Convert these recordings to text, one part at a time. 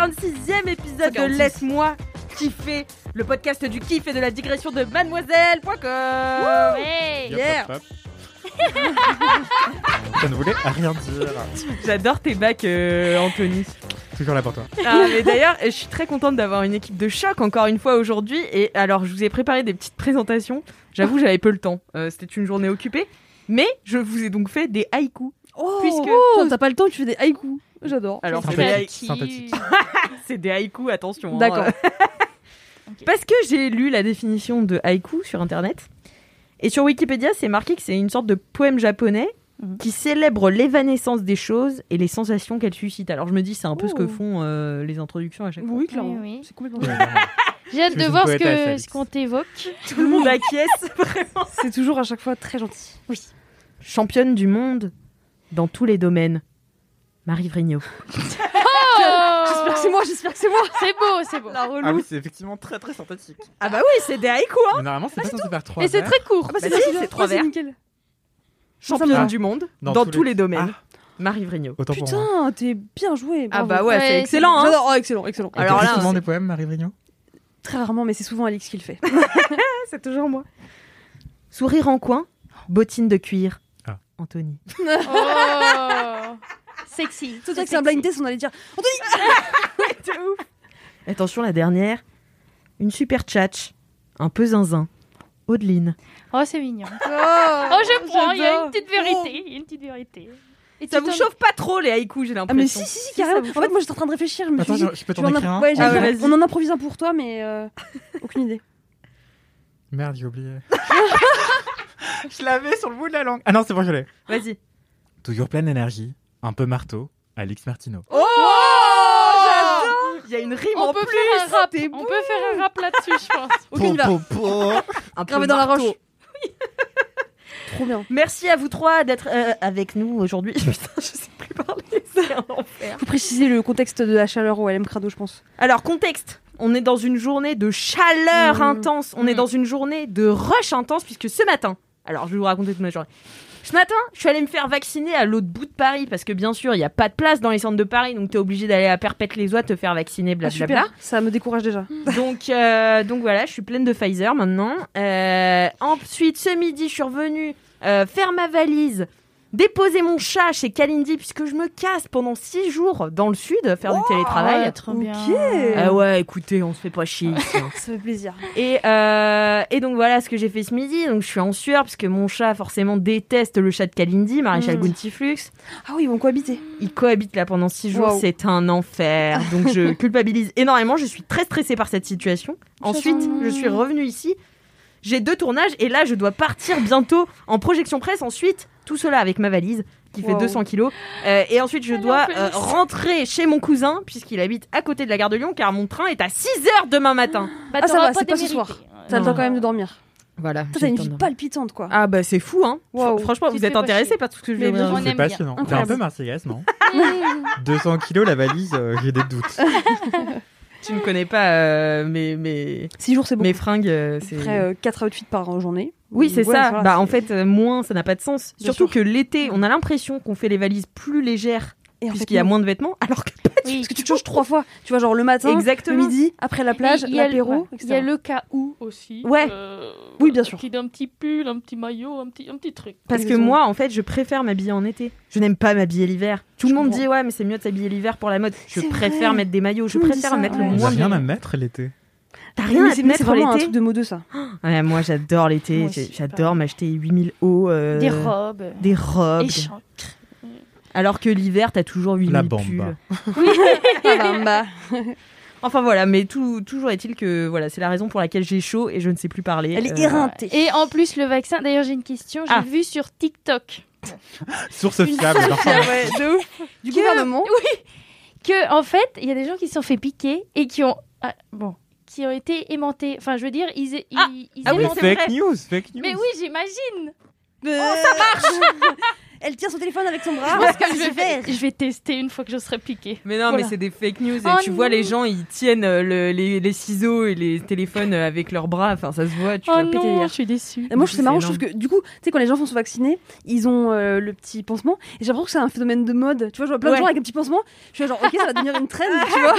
46e épisode de Laisse-moi kiffer, le podcast du kiff et de la digression de mademoiselle.com. Hey. Yeah. Je ne voulais rien dire. J'adore tes bacs, euh, Anthony. Toujours là pour toi. Ah, mais d'ailleurs, je suis très contente d'avoir une équipe de choc encore une fois aujourd'hui. Et alors, je vous ai préparé des petites présentations. J'avoue, ah. j'avais peu le temps. Euh, c'était une journée occupée. Mais je vous ai donc fait des haïkus. Oh, puisque oh, t'as pas le temps, tu fais des haïkus. J'adore. Alors, c'est des, Synthétique. c'est des haïkus, attention. hein. D'accord. Parce que j'ai lu la définition de haïku sur internet. Et sur Wikipédia, c'est marqué que c'est une sorte de poème japonais Mhm. qui célèbre l'évanescence des choses et les sensations qu'elles suscitent. Alors je me dis, c'est un peu ce que font euh, les introductions à chaque fois. Oui, clairement. Oui. C'est complètement vraiment. J'ai hâte de voir ce que- ce qu'on t'évoque. Tout le monde acquiesce. C'est toujours à chaque fois très gentil. Oui. Championne du monde dans tous les domaines. Marie Vrigno. J'espère que c'est moi, j'espère que c'est moi. C'est beau, c'est beau. La relou. Ah oui, c'est effectivement très très sympathique. Ah bah oui, c'est des haïkus. Hein. Mais normalement, c'est pas censé faire trois Et c'est très court. Ah bah c'est Bah si, trois Ouais, vers. nickel. Championne va. du monde dans, Dans tous, tous les, les- domaines. Ah. Marie Vrigno. Autant. Putain, t'es bien joué. Ah bah ouais, Ouais, c'est excellent. Hein. Oh, excellent, excellent. Et Alors là, souvent des poèmes, Marie Vrigno? Très rarement, mais c'est souvent Alix qui le fait. c'est toujours moi. Sourire en coin, bottine de cuir. Ah. Anthony. Oh. Sexy. C'est vrai que c'est un blind test, on allait dire. Attention, la dernière. Une super tchatch. Un peu zinzin. Audeline. Oh, c'est mignon. Oh, Oh, je prends. Il y a une petite vérité. Il y a une petite vérité. Et Ça vous chauffe pas trop les haïkus, j'ai Ah l'impression. mais si, si, si, ça carrément. En fait, moi j'étais en train de réfléchir. Je me Attends, suis dit, je peux t'en écrire un ouais, Ah ouais. On en improvise un pour toi, mais euh, aucune idée. Merde, j'ai oublié. je l'avais sur le bout de la langue. Ah non, c'est bon, je l'ai. Vas-y. Toujours pleine d'énergie, un peu marteau, Alix Martineau. Oh, j'adore Il y a une rime On en peut plus. faire un rap. On bon. peut faire un rap là-dessus, je pense. Ok, il va. Un peu Gravé dans la marteau. roche. Trop bien. Merci à vous trois d'être euh, avec nous aujourd'hui. Putain, je sais plus parler, c'est un enfer. Faut préciser le contexte de la chaleur au LM Crado, je pense. Alors, contexte. On est dans une journée de chaleur Mmh. intense. On est Mmh. dans une journée de rush intense puisque ce matin, alors je vais vous raconter toute ma journée. Ce matin, je suis allée me faire vacciner à l'autre bout de Paris parce que bien sûr, il n'y a pas de place dans les centres de Paris, donc tu es obligé d'aller à Perpète-les-Oies te faire vacciner, Ah, blablabla. super. Ça me décourage déjà. donc, euh, donc voilà, je suis pleine de Pfizer maintenant. Euh, ensuite, ce midi, je suis revenue euh, faire ma valise, déposer mon chat chez Kalindi puisque je me casse pendant six jours dans le sud faire du télétravail. Ouais, trop bien. Ah ouais, écoutez, on se fait pas chier ici. hein. Ça fait plaisir. Et, euh, et donc voilà ce que j'ai fait ce midi. Donc je suis en sueur parce que mon chat forcément déteste le chat de Kalindi, Maréchal Mm. Guntiflux. Ah oui, ils vont cohabiter. Il cohabite là pendant six jours, Wow. c'est un enfer. Donc je culpabilise énormément. Je suis très stressée par cette situation. Ensuite, je suis revenue ici. J'ai deux tournages et là je dois partir bientôt en projection presse. Ensuite, tout cela avec ma valise qui fait Wow. 200 kilos. Euh, et ensuite, je dois euh, rentrer chez mon cousin puisqu'il habite à côté de la gare de Lyon car mon train est à 6 heures demain matin. Bah, Ah, ça va, c'est pas ce soir. T'as le temps quand même de dormir. Voilà. T'as une vie palpitante, quoi. Ah bah c'est fou hein. Wow. Franchement, Tu vous te êtes intéressé par tout ce que je viens de dire. C'est passionnant. T'es un peu marseillaise, non 200 kilos la valise, euh, j'ai des doutes. Tu ne connais pas euh, mes, mes, 6 jours, c'est bon. mes fringues. euh, c'est... Après 4 outfits par journée. Oui, c'est ça. bah, en fait, euh, moins, ça n'a pas de sens. Bien Surtout sûr. que l'été, on a l'impression qu'on fait les valises plus légères puisqu'il y a moins de vêtements, alors que Oui. Parce que tu te changes trois fois. Tu vois, genre le matin, Exactement. le midi, après la plage, Il y a le- l'apéro. Il y a le cas où aussi. Ouais. euh, Oui, bien sûr. Qui d'un petit pull, un petit maillot, un petit, un petit truc. Parce que moi, en fait, je préfère m'habiller en été. Je n'aime pas m'habiller l'hiver. Tout Je le monde comprends. dit ouais, mais c'est mieux de s'habiller l'hiver pour la mode. Je préfère vrai. mettre des maillots. Je Tout préfère ça, mettre ouais. le moins rien à mettre l'été. T'as rien à te mettre vraiment un l'été. truc de modeux, ça. Ouais, moi, j'adore l'été. J'adore m'acheter 8000 hauts. euh, Des robes. Des robes. Des chancres. Alors que l'hiver, t'as toujours 8 La bamba. Ah bah, bah. Enfin voilà, mais tout, toujours est-il que voilà, c'est la raison pour laquelle j'ai chaud et je ne sais plus parler. Elle est Euh, éreintée. Et en plus, le vaccin, d'ailleurs, j'ai une question. J'ai Ah. vu sur TikTok Source fiable. Ah ouais, de ouf. Du gouvernement. que, en fait, il y a des gens qui se sont fait piquer et qui ont. ah, bon. Qui ont été aimantés. Enfin, je veux dire, ils, ils, Ah. ils Ah oui, fake news, fake news. Mais oui, j'imagine. Oh, ça marche Elle tient son téléphone avec son bras. Je pense que je C'est vais, vert. je vais tester une fois que je serai piquée. Mais non, Voilà. mais c'est des fake news et Oh tu vois les gens, ils tiennent euh, le- les, les ciseaux et les téléphones euh, avec leurs bras. Enfin, ça se voit. Tu Oh non, airs. je suis déçue. Et moi, je trouve c'est marrant, je trouve que du coup, tu sais, quand les gens sont vaccinés, ils ont euh, le petit pansement. Et j'ai l'impression que c'est un phénomène de mode. Tu vois, je vois plein Ouais. de gens avec un petit pansement. Je suis là, genre, ok, ça va devenir une trend, tu vois.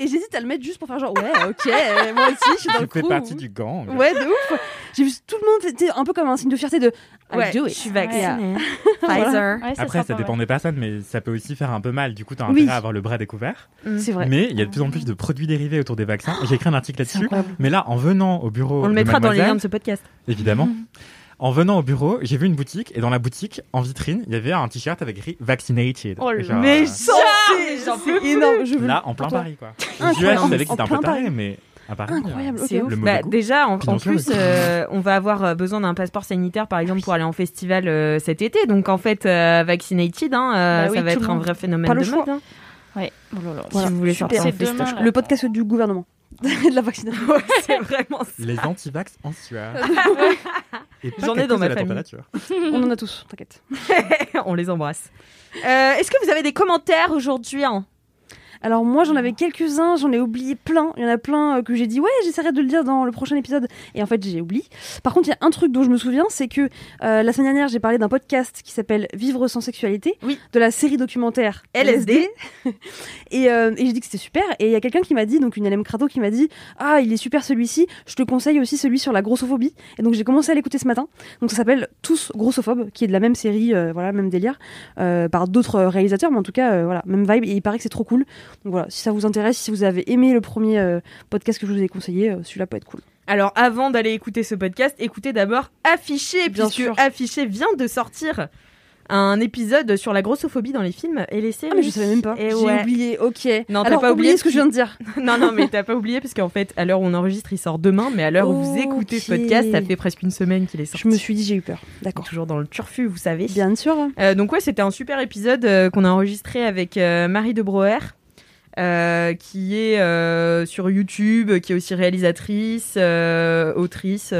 Et j'hésite à le mettre juste pour faire genre, ouais, ok, euh, moi aussi, je suis dans le Tu fais crew. partie du gang. Ouais, de ouf. J'ai vu tout le monde, c'était un peu comme un signe de fierté de Ouais, do je it. suis vaccinée. Pfizer. Ouais, ça Après, ça dépend mal. des personnes, mais ça peut aussi faire un peu mal. Du coup, t'as Oui. intérêt à avoir le bras découvert. C'est vrai. Mais il y a de plus en plus de produits dérivés autour des vaccins. J'ai écrit un article là-dessus. Mais là, en venant au bureau, On le de mettra dans les liens de ce podcast. évidemment. En venant au bureau, j'ai vu une boutique et dans la boutique, en vitrine, il y avait un t-shirt avec écrit Vaccinated. Oh Genre, Mais euh, C'est énorme. Je veux là, en plein. Paris, quoi. Je savais que En c'était un peu plein taré, Paris. mais Incroyable, euh, ok. C'est ouf. Le Bah, déjà, en, plus, le- euh, on va avoir euh, besoin d'un passeport sanitaire, par exemple, pour aller en festival euh, cet été. Donc, en fait, euh, vaccinated, hein, Bah oui, ça va être le un vrai phénomène Pas le de choix. mode. hein, Ouais. Oh là là. Voilà. Si vous voulez sortir en. Le podcast du gouvernement. de la vaccination. Ouais, c'est vraiment ça. Les antivax en sueur. Pas J'en ai dans ma famille. On en a tous, t'inquiète. on les embrasse. Euh, Est-ce que vous avez des commentaires aujourd'hui hein? Alors moi j'en avais quelques-uns, j'en ai oublié plein. Il y en a plein euh, que j'ai dit ouais j'essaierai de le dire dans le prochain épisode et en fait j'ai oublié. Par contre il y a un truc dont je me souviens, c'est que euh, la semaine dernière j'ai parlé d'un podcast qui s'appelle Vivre sans sexualité, Oui. de la série documentaire LSD. et, euh, et j'ai dit que c'était super et il y a quelqu'un qui m'a dit, donc une LM Crado qui m'a dit ah il est super celui-ci, je te conseille aussi celui sur la grossophobie et donc j'ai commencé à l'écouter ce matin. Donc ça s'appelle Tous grossophobes, qui est de la même série, euh, voilà même délire, par d'autres réalisateurs mais en tout cas voilà même vibe et il paraît que c'est trop cool. Donc voilà, si ça vous intéresse, si vous avez aimé le premier euh, podcast que je vous ai conseillé, euh, celui-là peut être cool. Alors, avant d'aller écouter ce podcast, écoutez d'abord Affiché, Bien puisque sûr. Affiché vient de sortir un épisode sur la grossophobie dans les films et les séries. Ah mais je savais même pas. J'ai ouais. oublié. OK. Non, t'as pas oublié ce que je viens de dire. non, non, mais t'as pas oublié, parce qu'en fait, à l'heure où on enregistre, il sort demain, mais à l'heure où vous écoutez ce podcast, ça fait presque une semaine qu'il est sorti. Je me suis dit j'ai eu peur. D'accord. Toujours dans le turfu, vous savez. Bien sûr. Euh, donc ouais, c'était un super épisode euh, qu'on a enregistré avec euh, Marie de Broer, euh, qui est euh, sur YouTube, qui est aussi réalisatrice, euh, autrice,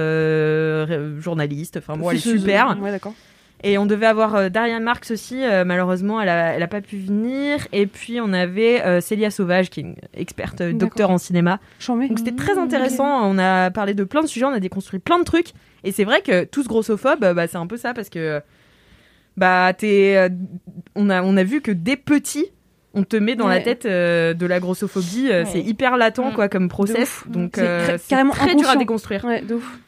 journaliste. Enfin bon, elle est super. Ouais, d'accord. Et on devait avoir Darian Marx aussi. malheureusement, elle a, elle a pas pu venir. Et puis on avait Célia Sauvage, qui est une experte docteur en cinéma. Donc c'était très intéressant. On a parlé de plein de sujets, on a déconstruit plein de trucs. Et c'est vrai que tous grossophobes, bah, c'est un peu ça parce que bah t'es, on a on a vu que dès petit, on te met dans la tête euh, de la grossophobie. euh, Ouais. C'est hyper latent Mm. quoi comme process. Donc C'est euh, c'est carrément très dur à déconstruire. Ouais, de ouf.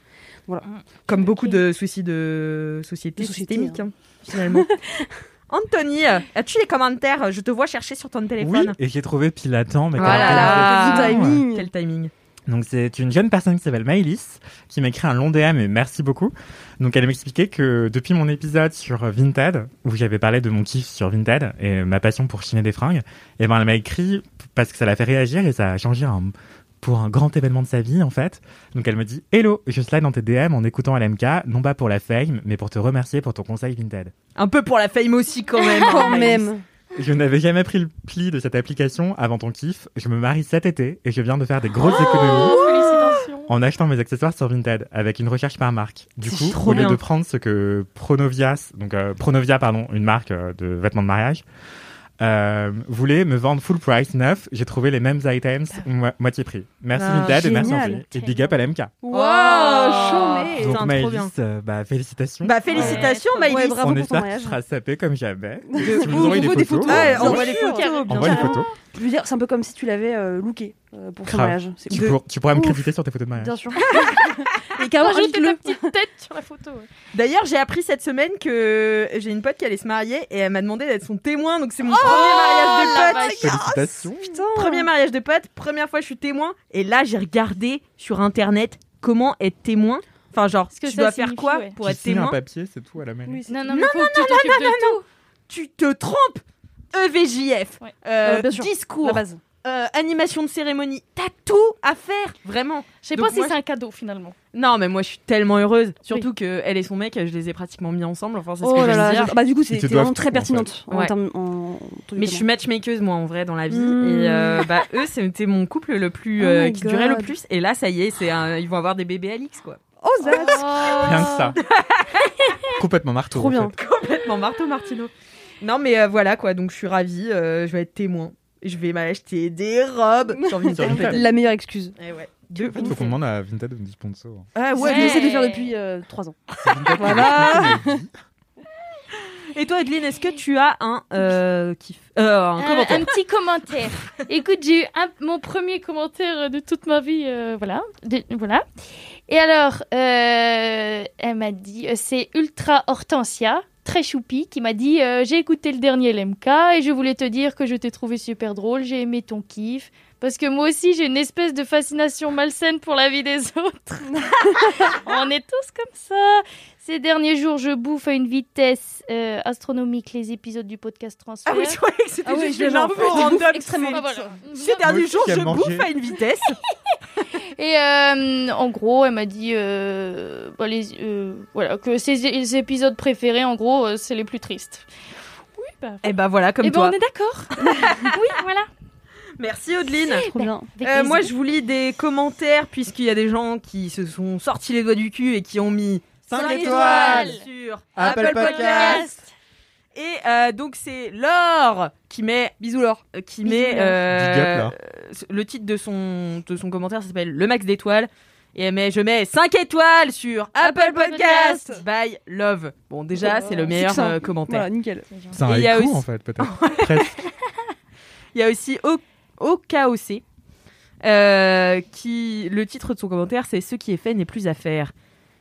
Comme beaucoup de soucis de société De société, systémique hein, finalement. Anthony, as-tu les commentaires? Je te vois chercher sur ton Oui, téléphone. et j'ai trouvé pile à temps. Mais quelle là là. réflexion. Du timing. Quel timing Donc c'est une jeune personne qui s'appelle Maëlys qui m'a écrit un long DM et merci beaucoup. Donc elle m'expliquait que depuis mon épisode sur Vinted où j'avais parlé de mon kiff sur Vinted et ma passion pour chiner des fringues, et ben elle m'a écrit parce que ça l'a fait réagir et ça a changé un- pour un grand événement de sa vie en fait. Donc elle me dit "Hello, je slide dans tes DM en écoutant LMK, non pas pour la fame mais pour te remercier pour ton conseil Vinted." Un peu pour la fame aussi quand même. Quand hein, même. Je n'avais jamais pris le pli de cette application avant ton kiff. Je me marie cet été et je viens de faire des grosses économies. Félicitations. en achetant mes accessoires sur Vinted avec une recherche par marque. Du coup, au lieu de prendre ce que Pronovias, donc euh, Pronovia, pardon, une marque euh, de vêtements de mariage, euh, voulait me vendre full price neuf, j'ai trouvé les mêmes items mo- moitié prix. Merci Ah, Vinted et merci. Ampli. Et big up à l'MK. Wow, Oh. Putain, Donc trop Maëlys, bien. euh, bah, félicitations. Bah félicitations Ouais, Maïlis. Ouais, bravo On pour ton espère mariage. qu'il sera sapé comme jamais. Si vous envoyez des Des photos, on voit les photos, bien envoie les sûr. photos. Je veux dire, c'est un peu comme si tu l'avais euh, looké pour son mariage. Tu, ouf. pour- tu pourras me Ouf. créditer sur tes photos de mariage. Bien sûr. Et carrément, Rajouter invite-le. ta petite tête sur la photo. ouais. D'ailleurs, j'ai appris cette semaine que j'ai une pote qui allait se marier et elle m'a demandé d'être son témoin. Donc c'est mon premier mariage de pote. Félicitations. Putain. Premier mariage de pote, première fois je suis témoin. Et là, j'ai regardé sur internet comment être témoin. Enfin, genre, Ce que tu ça dois faire signifie, quoi ouais. pour Tu être signes un témoin papier, c'est tout à la mairie. Oui, Non, non, faut que tu t'occupes de tout. tu te trompes. EVJF, Ouais. euh, Euh, discours, La base. Euh, animation de cérémonie, t'as tout à faire, vraiment. Je sais pas si c'est un cadeau finalement. Non, mais moi je suis tellement heureuse. Surtout que elle et son mec, je les ai pratiquement mis ensemble. Enfin, c'est ce Oh que je là veux là, dire. bah du coup c'est vraiment très en pertinente en, Ouais. termes en Mais je suis matchmakeuse moi en vrai dans la vie Mmh. et euh, bah eux c'était mon couple le plus Oh euh, qui durait le plus et là ça y est c'est un- ils vont avoir des bébés Alix quoi Oh Zaz Rien que ça. Complètement marteau. Trop en bien. fait. complètement Marteau Martino non mais euh, voilà quoi donc je suis ravie euh, je vais être témoin je vais m'acheter des robes sur Vinted Sur Vinted. La meilleure excuse. Eh ouais. De En fait, faut qu'on demande à Vinted de nous sponsor. ah ouais, mais- j'essaie de le faire depuis 3 ans. Vinted, Voilà. et toi Adeline est-ce que tu as un euh, kiff euh, un Un, commentaire un petit commentaire. Écoute, j'ai eu un- mon premier commentaire de toute ma vie, euh, voilà, de- voilà. Et alors, euh, elle m'a dit, euh, c'est Ultra Hortensia, très choupi, qui m'a dit, euh, j'ai écouté le dernier LMK et je voulais te dire que je t'ai trouvé super drôle, j'ai aimé ton kiff. Parce que moi aussi, j'ai une espèce de fascination malsaine pour la vie des autres. On est tous comme ça. Ces derniers jours, je bouffe à une vitesse euh, astronomique les épisodes du podcast Transfert. ah oui je croyais que c'était Ah oui, juste je en fait. random Extrêmement Ah, voilà. ces derniers jours je bouffe à une vitesse Et euh, en gros, elle m'a dit euh, bah, les, euh, voilà, que ses, ses épisodes préférés, en gros, euh, c'est les plus tristes. Oui, bah. et bah voilà comme Eh ben, toi on est d'accord. oui, voilà. merci Euh, plaisir. moi, je vous lis des commentaires puisqu'il y a des gens qui se sont sortis les doigts du cul et qui ont mis Cinq cinq étoiles sur Apple Apple, Podcast. Podcast. Et euh, donc c'est Laure qui met bisous Laure euh, qui Bisous, met euh, Big up, Laure. le titre de son de son commentaire ça s'appelle le max d'étoiles et elle met je mets 5 étoiles sur Apple Podcast Podcast. by Love. Bon déjà Oh, c'est le meilleur succinct. euh, commentaire. Voilà, nickel. C'est un Et il y a haïku, aussi- en fait, peut-être. Presque. Il y a aussi O- OKOC, euh, qui le titre de son commentaire c'est Ce qui est fait n'est plus à faire.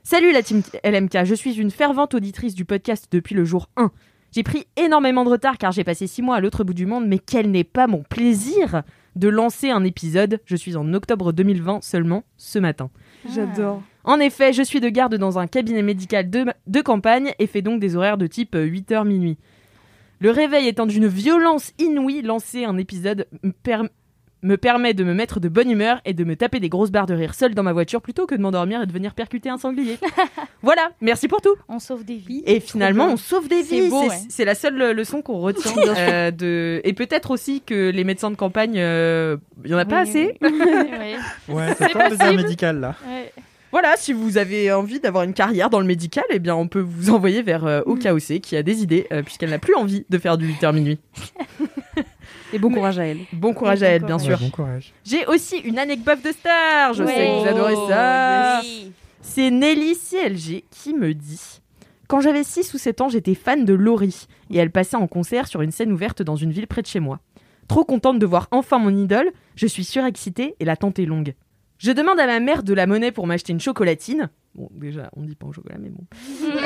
Salut la team LMK, je suis une fervente auditrice du podcast depuis le jour 1. J'ai pris énormément de retard car j'ai passé 6 mois à l'autre bout du monde, mais quel n'est pas mon plaisir de lancer un épisode. Je suis en octobre 2020 seulement ce matin. J'adore. En effet, je suis de garde dans un cabinet médical de, de campagne et fais donc des horaires de type 8h minuit. Le réveil étant d'une violence inouïe, lancer un épisode me, per- me permet de me mettre de bonne humeur et de me taper des grosses barres de rire seule dans ma voiture plutôt que de m'endormir et de venir percuter un sanglier. voilà, merci pour tout. On sauve des vies. Et finalement, on sauve des vies. C'est- ouais. C'est la seule euh, leçon qu'on retient. euh, de... Et peut-être aussi que les médecins de campagne, euh, il y en a pas Oui, assez. oui. Ouais, Ouais, C'est pas un désert possible. médical, là. ouais. Voilà, si vous avez envie d'avoir une carrière dans le médical, eh bien, on peut vous envoyer vers euh, OKOC qui a des idées, euh, puisqu'elle n'a plus envie de faire du 8h minuit. Et bon courage à elle. Bon courage à elle, bien Ouais, sûr. bon courage. J'ai aussi une anecdote de star. Je sais que vous adorez ça. Oui. C'est Nelly CLG qui me dit Quand j'avais 6 ou 7 ans, j'étais fan de Laurie et elle passait en concert sur une scène ouverte dans une ville près de chez moi. Trop contente de voir enfin mon idole, je suis surexcitée et l'attente est longue. Je demande à ma mère de la monnaie pour m'acheter une chocolatine. Bon, déjà, on dit pas au chocolat, mais bon.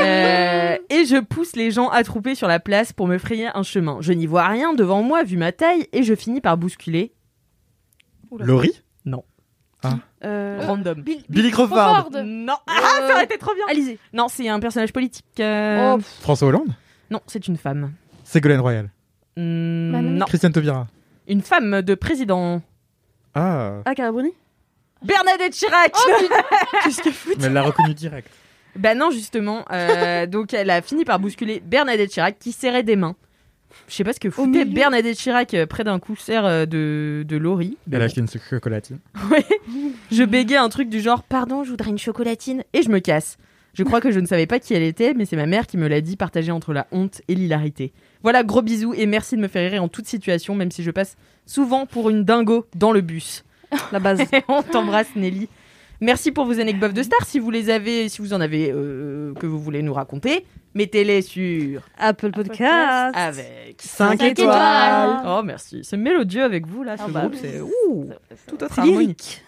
Et je pousse les gens attroupés sur la place pour me frayer un chemin. Je n'y vois rien devant moi vu ma taille et je finis par bousculer Laurie Euh, random. Billy Crawford Crawford. Non, ah, ça aurait été trop bien. Alizé. Non, c'est un personnage politique. euh, Oh, François Hollande? Non, c'est une femme. Ségolène Royal. Hmm, non. non, Christiane Taubira. une femme de président. Ah, Ah, Carabruni Bernadette Chirac. qu'est-ce qu'elle fout Mais elle l'a reconnu direct. Bah non, justement. euh, donc elle a fini par bousculer Bernadette Chirac qui serrait des mains. Je sais pas ce que foutait milieu. Bernadette Chirac euh, près d'un concert euh, de, de Laurie. Elle a acheté une chocolatine. Ouais. Je bégayais un truc du genre Pardon, je voudrais une chocolatine. Et je me casse. Je crois que je ne savais pas qui elle était, mais c'est ma mère qui me l'a dit, partagée entre la honte et l'hilarité. Voilà, gros bisous et merci de me faire rire en toute situation, même si je passe souvent pour une dingo dans le bus. La base. On t'embrasse, Nelly. Merci pour vos anecdotes de stars. Si vous les avez, si vous en avez euh, que vous voulez nous raconter, mettez-les sur Apple Podcast. avec Cinq Cinq étoiles. Oh merci, c'est mélodieux avec vous là, ce Ah bah groupe, oui. c'est ouh, tout autre harmonie. lyrique.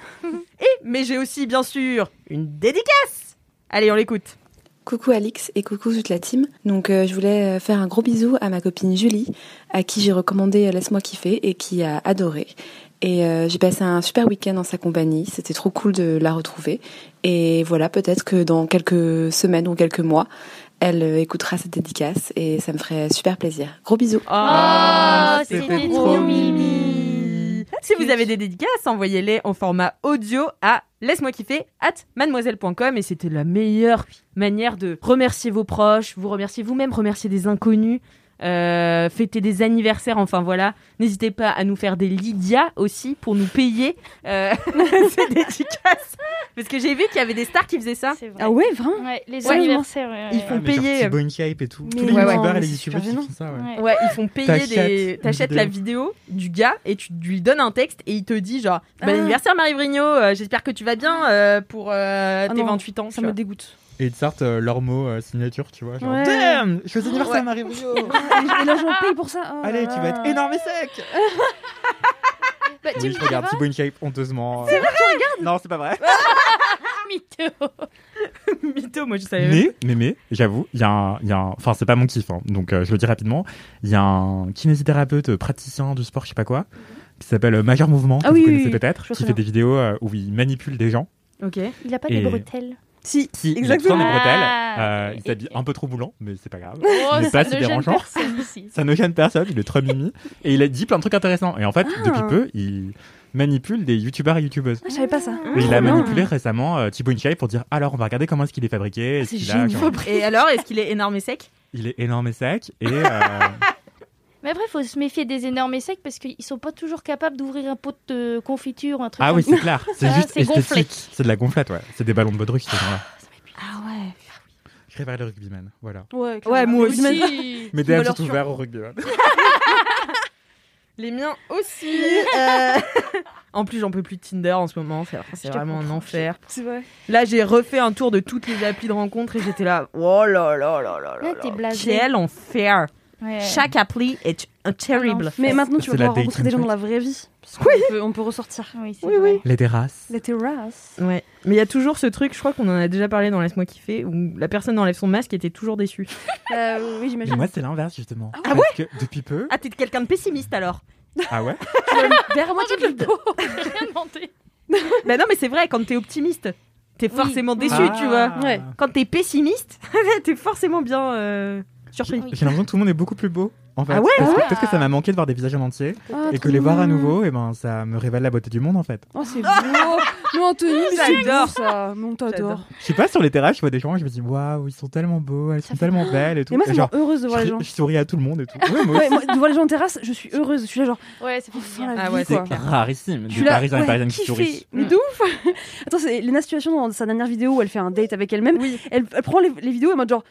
Mais j'ai aussi bien sûr une dédicace. Allez, on l'écoute. Coucou Alix et coucou toute la team. Donc euh, je voulais euh, faire un gros bisou à ma copine Julie, à qui j'ai recommandé euh, Laisse-moi kiffer et qui a adoré. Et euh, j'ai passé un super week-end en sa compagnie, c'était trop cool de la retrouver. Et voilà, peut-être que dans quelques semaines ou quelques mois, elle euh, écoutera cette dédicace et ça me ferait super plaisir. Gros bisous. Oh, c'était c'était trop trop mimi. Si vous avez des dédicaces, envoyez-les en format audio à laisse-moi kiffer at mademoiselle.com et c'était la meilleure manière de remercier vos proches, vous remercier vous-même, remercier des inconnus, euh, fêter des anniversaires, enfin voilà. N'hésitez pas à nous faire des Lydia aussi pour nous payer euh, ces dédicaces. Parce que j'ai vu qu'il y avait des stars qui faisaient ça. Vrai. Ah ouais, vraiment Ouais, les Ouais, anniversaires. ouais, Ils font Ah, mais genre payer. Thibaut InShape et tout. Mais Tous les ouais, ouais. youtubeurs et les qui font ça, ouais. Ouais. Ouais, ils font payer T'achètes des. T'achètes la vidéo du gars et tu lui donnes un texte et il te dit genre Bon Ah. anniversaire Marie Vrigno, euh, j'espère que tu vas bien euh, pour euh, Ah tes non, 28 ans. Ça me dégoûte. Et ils te sortent euh, leur mot euh, signature, tu vois. Genre, Ouais. damn, je fais Ouais. anniversaire Marie Brio. et, là, j'en paye pour ça. Oh là Allez, tu vas être énorme et sec. Bah, tu Oui, me je regarde diras, Thibaut InShape honteusement. C'est vrai que tu regardes Non, c'est pas vrai. mytho. Mytho, moi je savais. Mais, mais, mais, j'avoue, il y a un, il y a un- enfin, c'est pas mon kiff, hein, donc euh, je le dis rapidement. Il y a un kinésithérapeute euh, praticien du sport, je sais pas quoi, qui s'appelle euh, Major Mouvement, que Ah vous oui, oui, connaissez oui, peut-être, je vois qui très fait bien. des vidéos euh, où il manipule des gens. Ok. Il a pas Et- des bretelles. Si, Si, il a exactement. des bretelles, Ah, euh, il s'habille un peu trop boulant, mais c'est pas grave. Oh, pas ne si gêne dérangeant. Ça ne gêne personne, il est très mimi. Et il a dit plein de trucs intéressants. Et en fait, Ah. depuis peu, il manipule des youtubeurs et youtubeuses. Ah, je savais pas ça. Et il a Trop manipulé récemment euh, Thibaut InShape pour dire alors on va regarder comment est-ce qu'il est fabriqué. est-ce c'est qu'il a, Et alors, est-ce qu'il est énorme et sec? Il est énorme et sec et euh, Mais après, il faut se méfier des énormes et secs parce qu'ils sont pas toujours capables d'ouvrir un pot de confiture ou un truc ah comme oui c'est clair c'est Ah, juste c'est gonflé. esthétique c'est de la gonflette ouais c'est des ballons de baudruche ces gens-là Ah ouais. je préfère le rugbyman voilà Ouais, Ouais, moi aussi. Aussi. mes DM sont ouverts au rugbyman Les miens aussi. euh. en plus, j'en peux plus de Tinder en ce moment. C'est vraiment un enfer. C'est vrai. Là, j'ai refait un tour de toutes les applis de rencontre et j'étais là. Oh là là là là là. Ouais, là. blasé. Quel enfer. Ouais. Chaque appli est un terrible. Mais maintenant, tu vas pouvoir rencontrer des gens dans la vraie vie. Parce peut, on peut ressortir. Oui, Oui, vrai. oui. les terrasses Les terrasses. Ouais. Mais il y a toujours ce truc, je crois qu'on en a déjà parlé dans Laisse-moi kiffer, où la personne enlève son masque et était toujours déçue. Euh, oui, j'imagine. moi c'est l'inverse justement Ah parce que depuis peu Ah, t'es quelqu'un de pessimiste alors ah ouais Vers moi, tu demandé. Bah non, mais c'est vrai, quand t'es optimiste, t'es Oui. forcément déçu, Ah. tu vois. Ouais. Quand t'es pessimiste, t'es forcément bien euh, surpris. J'ai l'impression que tout le monde est beaucoup plus beau en fait Ah ouais Parce que Ah. peut-être que ça m'a manqué de voir des visages en entier Ah, et que les voir à nouveau et ben ça me révèle la beauté du monde en fait Oh, c'est beau. Mais Anthony, c'est J'adore. ça. Mais on J'adore. t'adore. je sais pas sur les terrasses je vois des gens et je me dis waouh ils sont tellement beaux elles sont tellement belles et tout Et moi, ça Et genre heureuse de voir les gens. je souris à tout le monde et tout ouais, moi Ouais, moi, de voir les gens en terrasse, je suis heureuse. Je suis là, genre, Ouais, ça fait du enfin la Ah vie, ouais, quoi. c'est C'est rarissime, Je des Parisiens et Parisiennes qui sourient. Mais de ouf Attends, c'est Lena Situation dans sa dernière vidéo où elle fait un date avec elle-même. Elle, elle prend les, les vidéos et mode genre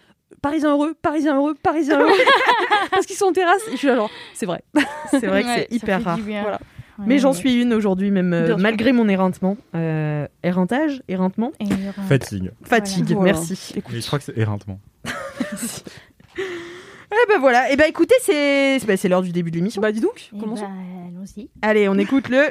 Parisien heureux, Parisien heureux, Parisien heureux. Parce qu'ils sont en terrasse. Et je suis là, genre, c'est vrai. C'est vrai que Ouais, c'est hyper rare. Voilà. Ouais, Mais j'en ouais. suis une aujourd'hui, même euh, malgré mon éreintement. Euh, éreintage Éreintement Fatigue. Fatigue, Voilà. merci. Mais je crois que c'est éreintement. Eh ben voilà, et ben écoutez, c'est c'est- bah, c'est l'heure du début de l'émission. Bah dis donc, eh commençons. ben, Allons-y. Allez, on écoute le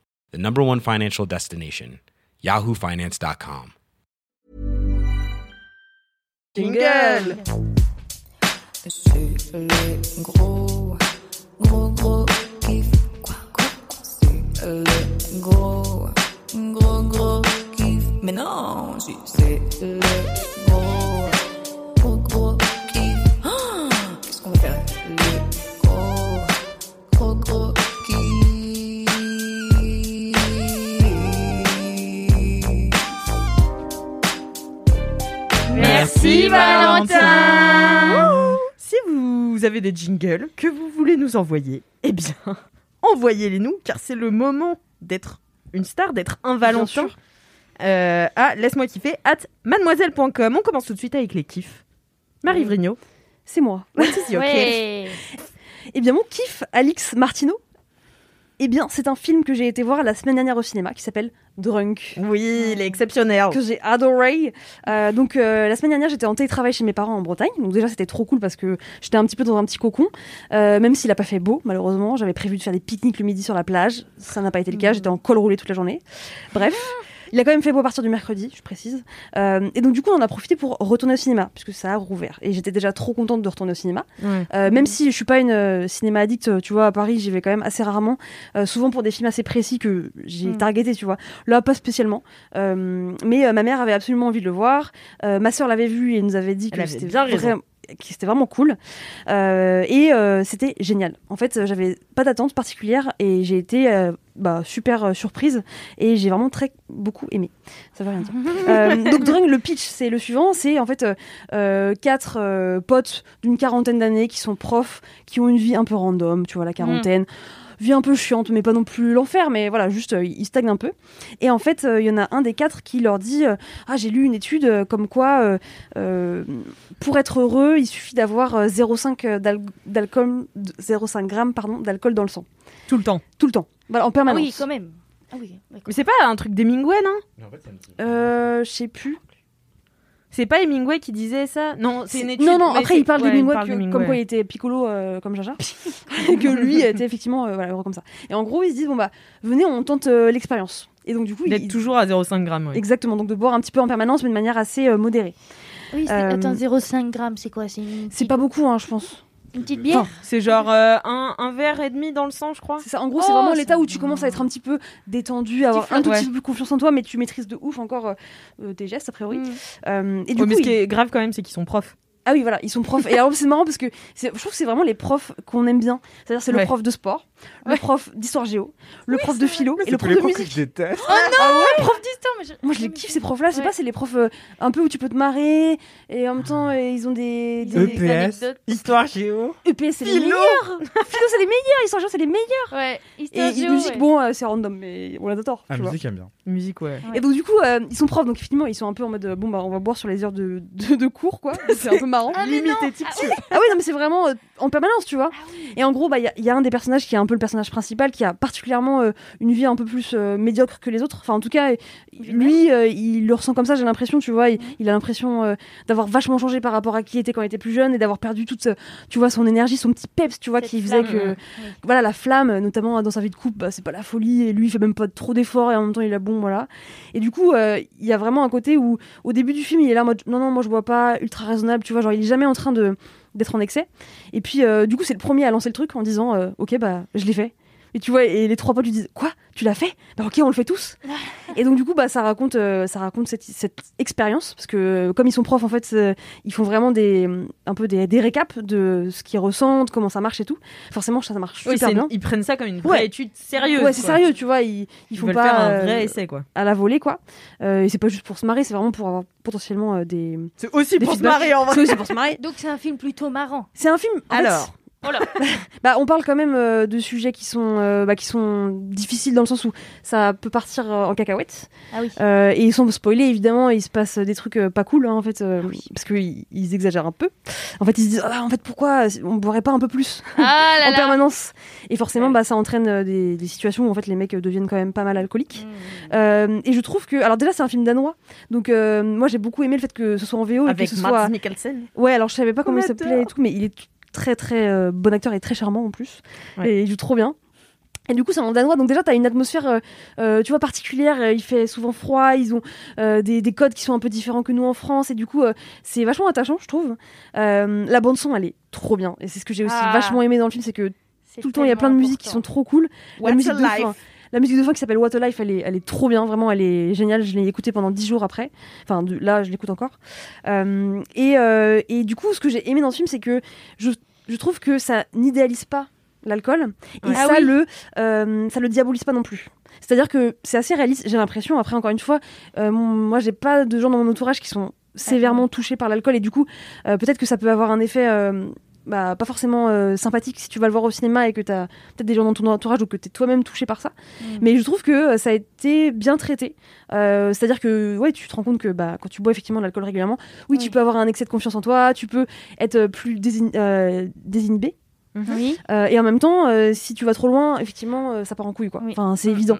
the number one financial destination, yahoofinance.com. jingle. C'est gros, gros, gros kiff. Quoi, quoi, c'est le gros, gros, gros kiff. Mais non, c'est le Merci Valentin Si vous avez des jingles que vous voulez nous envoyer, eh bien, envoyez-les nous, car c'est le moment d'être une star, d'être un Valentin. Euh, à laisse-moi kiffer at mademoiselle.com. On commence tout de suite avec les kiffs. Marie. Vrigno, C'est moi. what is your kiff? Ouais. Eh bien, mon kiff, Alix Martineau. Eh bien, c'est un film que j'ai été voir la semaine dernière au cinéma qui s'appelle Drunk. Oui, il est exceptionnel. que j'ai adoré. Euh, donc euh, la semaine dernière, j'étais en télétravail chez mes parents en Bretagne. Donc déjà, c'était trop cool parce que j'étais un petit peu dans un petit cocon. Euh, même s'il a pas fait beau, malheureusement, j'avais prévu de faire des pique-niques le midi sur la plage. Ça n'a pas été le cas. J'étais en col roulé toute la journée. Bref. Il a quand même fait beau à partir du mercredi, je précise. Euh, et donc du coup, on en a profité pour retourner au cinéma, puisque ça a rouvert. Et j'étais déjà trop contente de retourner au cinéma. Ouais. Euh, même si je suis pas une euh, cinéma addict, tu vois, à Paris, j'y vais quand même assez rarement, euh, souvent pour des films assez précis que j'ai Mm. targeté, tu vois. Là, pas spécialement. Euh, mais ma mère avait absolument envie de le voir. Euh, ma sœur l'avait vu et nous avait dit que c'était bien raison. C'était vraiment cool. Euh, et euh, c'était génial. En fait euh, j'avais pas d'attente particulière et j'ai été euh, bah, super surprise et j'ai vraiment très beaucoup aimé. Ça veut rien dire. Donc Drunk, le pitch, c'est le suivant, c'est en fait quatre potes d'une quarantaine d'années qui sont profs, qui ont une vie un peu random, tu vois la quarantaine. Vie un peu chiante, mais pas non plus l'enfer, mais voilà, juste euh, ils stagnent un peu. Et en fait, euh, il y en a un des quatre qui leur dit euh, Ah, j'ai lu une étude euh, comme quoi, euh, euh, pour être heureux, il suffit d'avoir euh, 0,5 d'al- d'alcool, 0,5 grammes pardon, d'alcool dans le sang. Tout le temps. Tout le temps. Voilà, en Ah permanence. oui, quand même. Ah oui. Mais c'est pas un truc d'Hemingway, non? Euh, je sais plus. C'est pas Hemingway qui disait ça? Non, c'est une étude. Non, non, après il parle ouais, d'Hemingway, comme quoi il était piccolo euh, comme Jaja, et que lui était effectivement euh, voilà, heureux comme ça. Et en gros, ils se disent, bon bah, venez, on tente euh, l'expérience. Et donc du coup, D'être toujours à 0,5 grammes. exactement, donc de boire un petit peu en permanence, mais de manière assez euh, modérée. Oui, c'est- Euh, attends, 0,5 grammes, c'est quoi? C'est une, C'est petite- pas beaucoup, hein, je pense. Une petite bière C'est genre euh, un, un verre et demi dans le sang, je crois. C'est ça. En gros, Oh, c'est vraiment ça l'état où tu commences à être un petit peu détendu, à avoir un tout ouais. petit peu plus confiance en toi, mais tu maîtrises de ouf encore euh, euh, tes gestes a priori. Mm. Euh, et du Ouais, mais coup, ce qui est grave quand même, c'est qu'ils sont profs. Ah oui, voilà, ils sont profs. Et alors, c'est marrant parce que je trouve que c'est vraiment les profs qu'on aime bien. C'est-à-dire, c'est le prof de sport, le prof d'histoire géo, le prof de philo et le prof les de profs que musique. je déteste. Prof d'histoire, mais je- Moi, je les kiffe, ces profs-là. Je sais pas, c'est les profs euh, un peu où tu peux te marrer et en même temps, euh, ils ont des. EPS, anecdotes. histoire géo. EPS, c'est les Philo. meilleurs Philo, c'est les meilleurs Histoire géo, c'est les meilleurs Ouais, Et histoire géo, musique, ouais. bon, euh, c'est random, mais on a tort. Ah, tu vois. musique, j'aime bien. Musique, ouais. Ouais. Et donc, du coup, euh, ils sont profs, donc effectivement, ils sont un peu en mode euh, bon, bah, on va boire sur les heures de, de, de cours, quoi. C'est un peu marrant. Ah, Limite non. éthique. Ah oui. Ah non, mais c'est vraiment en permanence, tu vois. Ah. Et en gros, bah, il y, a- il y a un des personnages qui est un peu le personnage principal, qui a particulièrement euh, une vie un peu plus euh, médiocre que les autres. Enfin, en tout cas, lui, euh, il le ressent comme ça, j'ai l'impression, tu vois. Il, il a l'impression d'avoir vachement changé par rapport à qui il était quand il était plus jeune et d'avoir perdu toute, tu vois, son énergie, son petit peps, tu vois, Cette qui faisait flamme, que, voilà, la flamme, notamment dans sa vie de couple, bah, c'est pas la folie. Et lui, il fait même pas trop d'efforts et en même temps, il a bon, voilà. Et du coup, il y a vraiment un côté où, au début du film, il est là en mode, non, non, moi, je bois pas, ultra raisonnable, tu vois, genre, il est jamais en train de d'être en excès. Et puis, euh, du coup, c'est le premier à lancer le truc en disant, euh, ok, bah, je l'ai fait. Et tu vois, et les trois potes lui disent, quoi, tu l'as fait Bah, ok, on le fait tous. et donc, du coup, bah, ça raconte, euh, ça raconte cette, cette expérience parce que, euh, comme ils sont profs, en fait, euh, ils font vraiment des, un peu des, des récaps de ce qu'ils ressentent, comment ça marche et tout. Forcément, ça, ça marche Oui, super c'est- bien. ils prennent ça comme une vraie Ouais. étude sérieuse. Ouais, c'est sérieux, tu vois, ils, ils Ils font pas faire un euh, vrai essai, quoi. à la volée, quoi. Euh, et c'est pas juste pour se marrer, c'est vraiment pour avoir potentiellement euh, des. C'est aussi des pour se marrer en vrai. C'est aussi pour se marrer. Donc c'est un film plutôt marrant. C'est un film. en fait, Alors, Oh là. bah, on parle quand même euh, de sujets qui sont, euh, bah, qui sont difficiles dans le sens où ça peut partir euh, en cacahuète. Ah oui. Euh, et ils sont spoilés, évidemment, il se passe des trucs euh, pas cool, hein, en fait, euh, parce qu'ils ils exagèrent un peu. En fait, ils se disent, ah, en fait, pourquoi on boirait pas un peu plus Ah là en là. permanence Et forcément, bah, ça entraîne des, des situations où, en fait, les mecs deviennent quand même pas mal alcooliques. Mmh. Euh, et je trouve que, alors déjà, c'est un film danois, donc euh, moi, j'ai beaucoup aimé le fait que ce soit en VO et avec que ce Mads soit. Mikkelsen. Ouais, alors je savais pas comment il s'appelait et tout, mais il est très très euh, bon acteur et très charmant en plus. Ouais. Et il joue trop bien. Et du coup, c'est en danois, donc déjà, t'as une atmosphère, euh, euh, tu vois, particulière. Il fait souvent froid, ils ont euh, des, des codes qui sont un peu différents que nous en France, et du coup, euh, c'est vachement attachant, je trouve. La bande son, elle est trop bien, et c'est ce que j'ai aussi Ah. vachement aimé dans le film, c'est que tout le temps, il y a plein de musiques qui sont trop cool. la musique de fin, la musique de fin qui s'appelle What a Life, elle est, elle est trop bien, vraiment, elle est géniale. Je l'ai écoutée pendant 10 jours après. Enfin, de- là, je l'écoute encore. Euh, et, euh, et du coup, ce que j'ai aimé dans ce film, c'est que je, je trouve que ça n'idéalise pas l'alcool et Ouais. Ah ça, oui. le, euh, ça le diabolise pas non plus. C'est-à-dire que c'est assez réaliste, j'ai l'impression. Après, encore une fois, moi, j'ai pas de gens dans mon entourage qui sont sévèrement touchés par l'alcool et du coup, peut-être que ça peut avoir un effet. Bah, pas forcément euh, sympathique si tu vas le voir au cinéma et que tu as peut-être des gens dans ton entourage ou que tu es toi-même touché par ça. Mm. Mais je trouve que euh, ça a été bien traité. Euh, C'est-à-dire que ouais, tu te rends compte que bah, quand tu bois effectivement de l'alcool régulièrement, oui, Oui. tu peux avoir un excès de confiance en toi, tu peux être plus désin- euh, désinhibé. Oui. Euh, et en même temps, euh, si tu vas trop loin, effectivement, euh, ça part en couille, quoi. Oui. Enfin, c'est évident.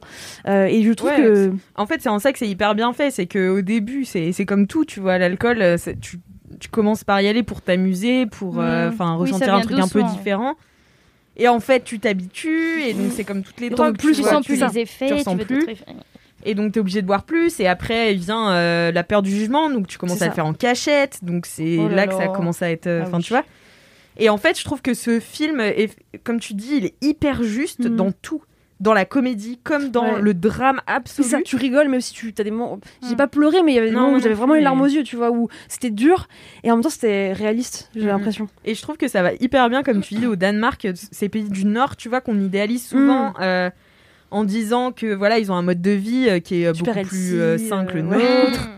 Euh, et je trouve Ouais, que En fait, c'est en ça que c'est hyper bien fait. C'est qu'au début, c'est c'est comme tout, tu vois, l'alcool, c'est- tu, tu commences par y aller pour t'amuser, pour euh, Mm. enfin Oui, ressentir un vient truc un peu différent. Et en fait, tu t'habitues, et donc c'est comme toutes les drogues. plus, Tu vois, sens tu- plus les effets, tu tu, ressens veux plus. Et donc, t'es obligé de boire plus. Et après, vient euh, la peur du jugement. Donc, tu commences à le faire en cachette. Donc, c'est Oh là là, que ça commence à être. euh, Ah Enfin, oui. tu vois. Et en fait, je trouve que ce film, est, comme tu dis, il est hyper juste Mhm. dans tout. Dans la comédie, comme dans Ouais. le drame absolu. ça, tu rigoles, même si tu as des moments. J'ai Mm. pas pleuré, mais il y avait des Non, moments où j'avais vraiment plus, une larme mais- aux yeux, tu vois, où c'était dur et en même temps c'était réaliste, j'ai Mhm. l'impression. Et je trouve que ça va hyper bien, comme tu dis, au Danemark, euh, ces pays du Nord, tu vois, qu'on idéalise souvent Mm. euh, en disant que voilà, ils ont un mode de vie euh, qui est Super beaucoup plus euh, sain que le nôtre.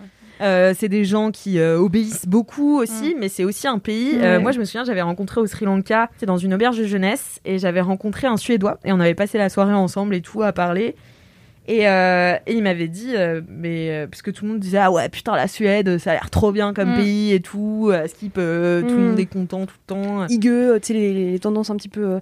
Mm. Euh, c'est des gens qui euh, obéissent beaucoup aussi, mais c'est aussi un pays. euh, moi, je me souviens, j'avais rencontré au Sri Lanka, c'était dans une auberge de jeunesse, et j'avais rencontré un Suédois, et on avait passé la soirée ensemble et tout à parler. Et, euh, et il m'avait dit, euh, mais euh, parce que tout le monde disait ah ouais putain la Suède, ça a l'air trop bien comme Mm. pays et tout, skip, tout le Mm. monde est content tout le temps? Higueux, tu sais, les, les tendances un petit peu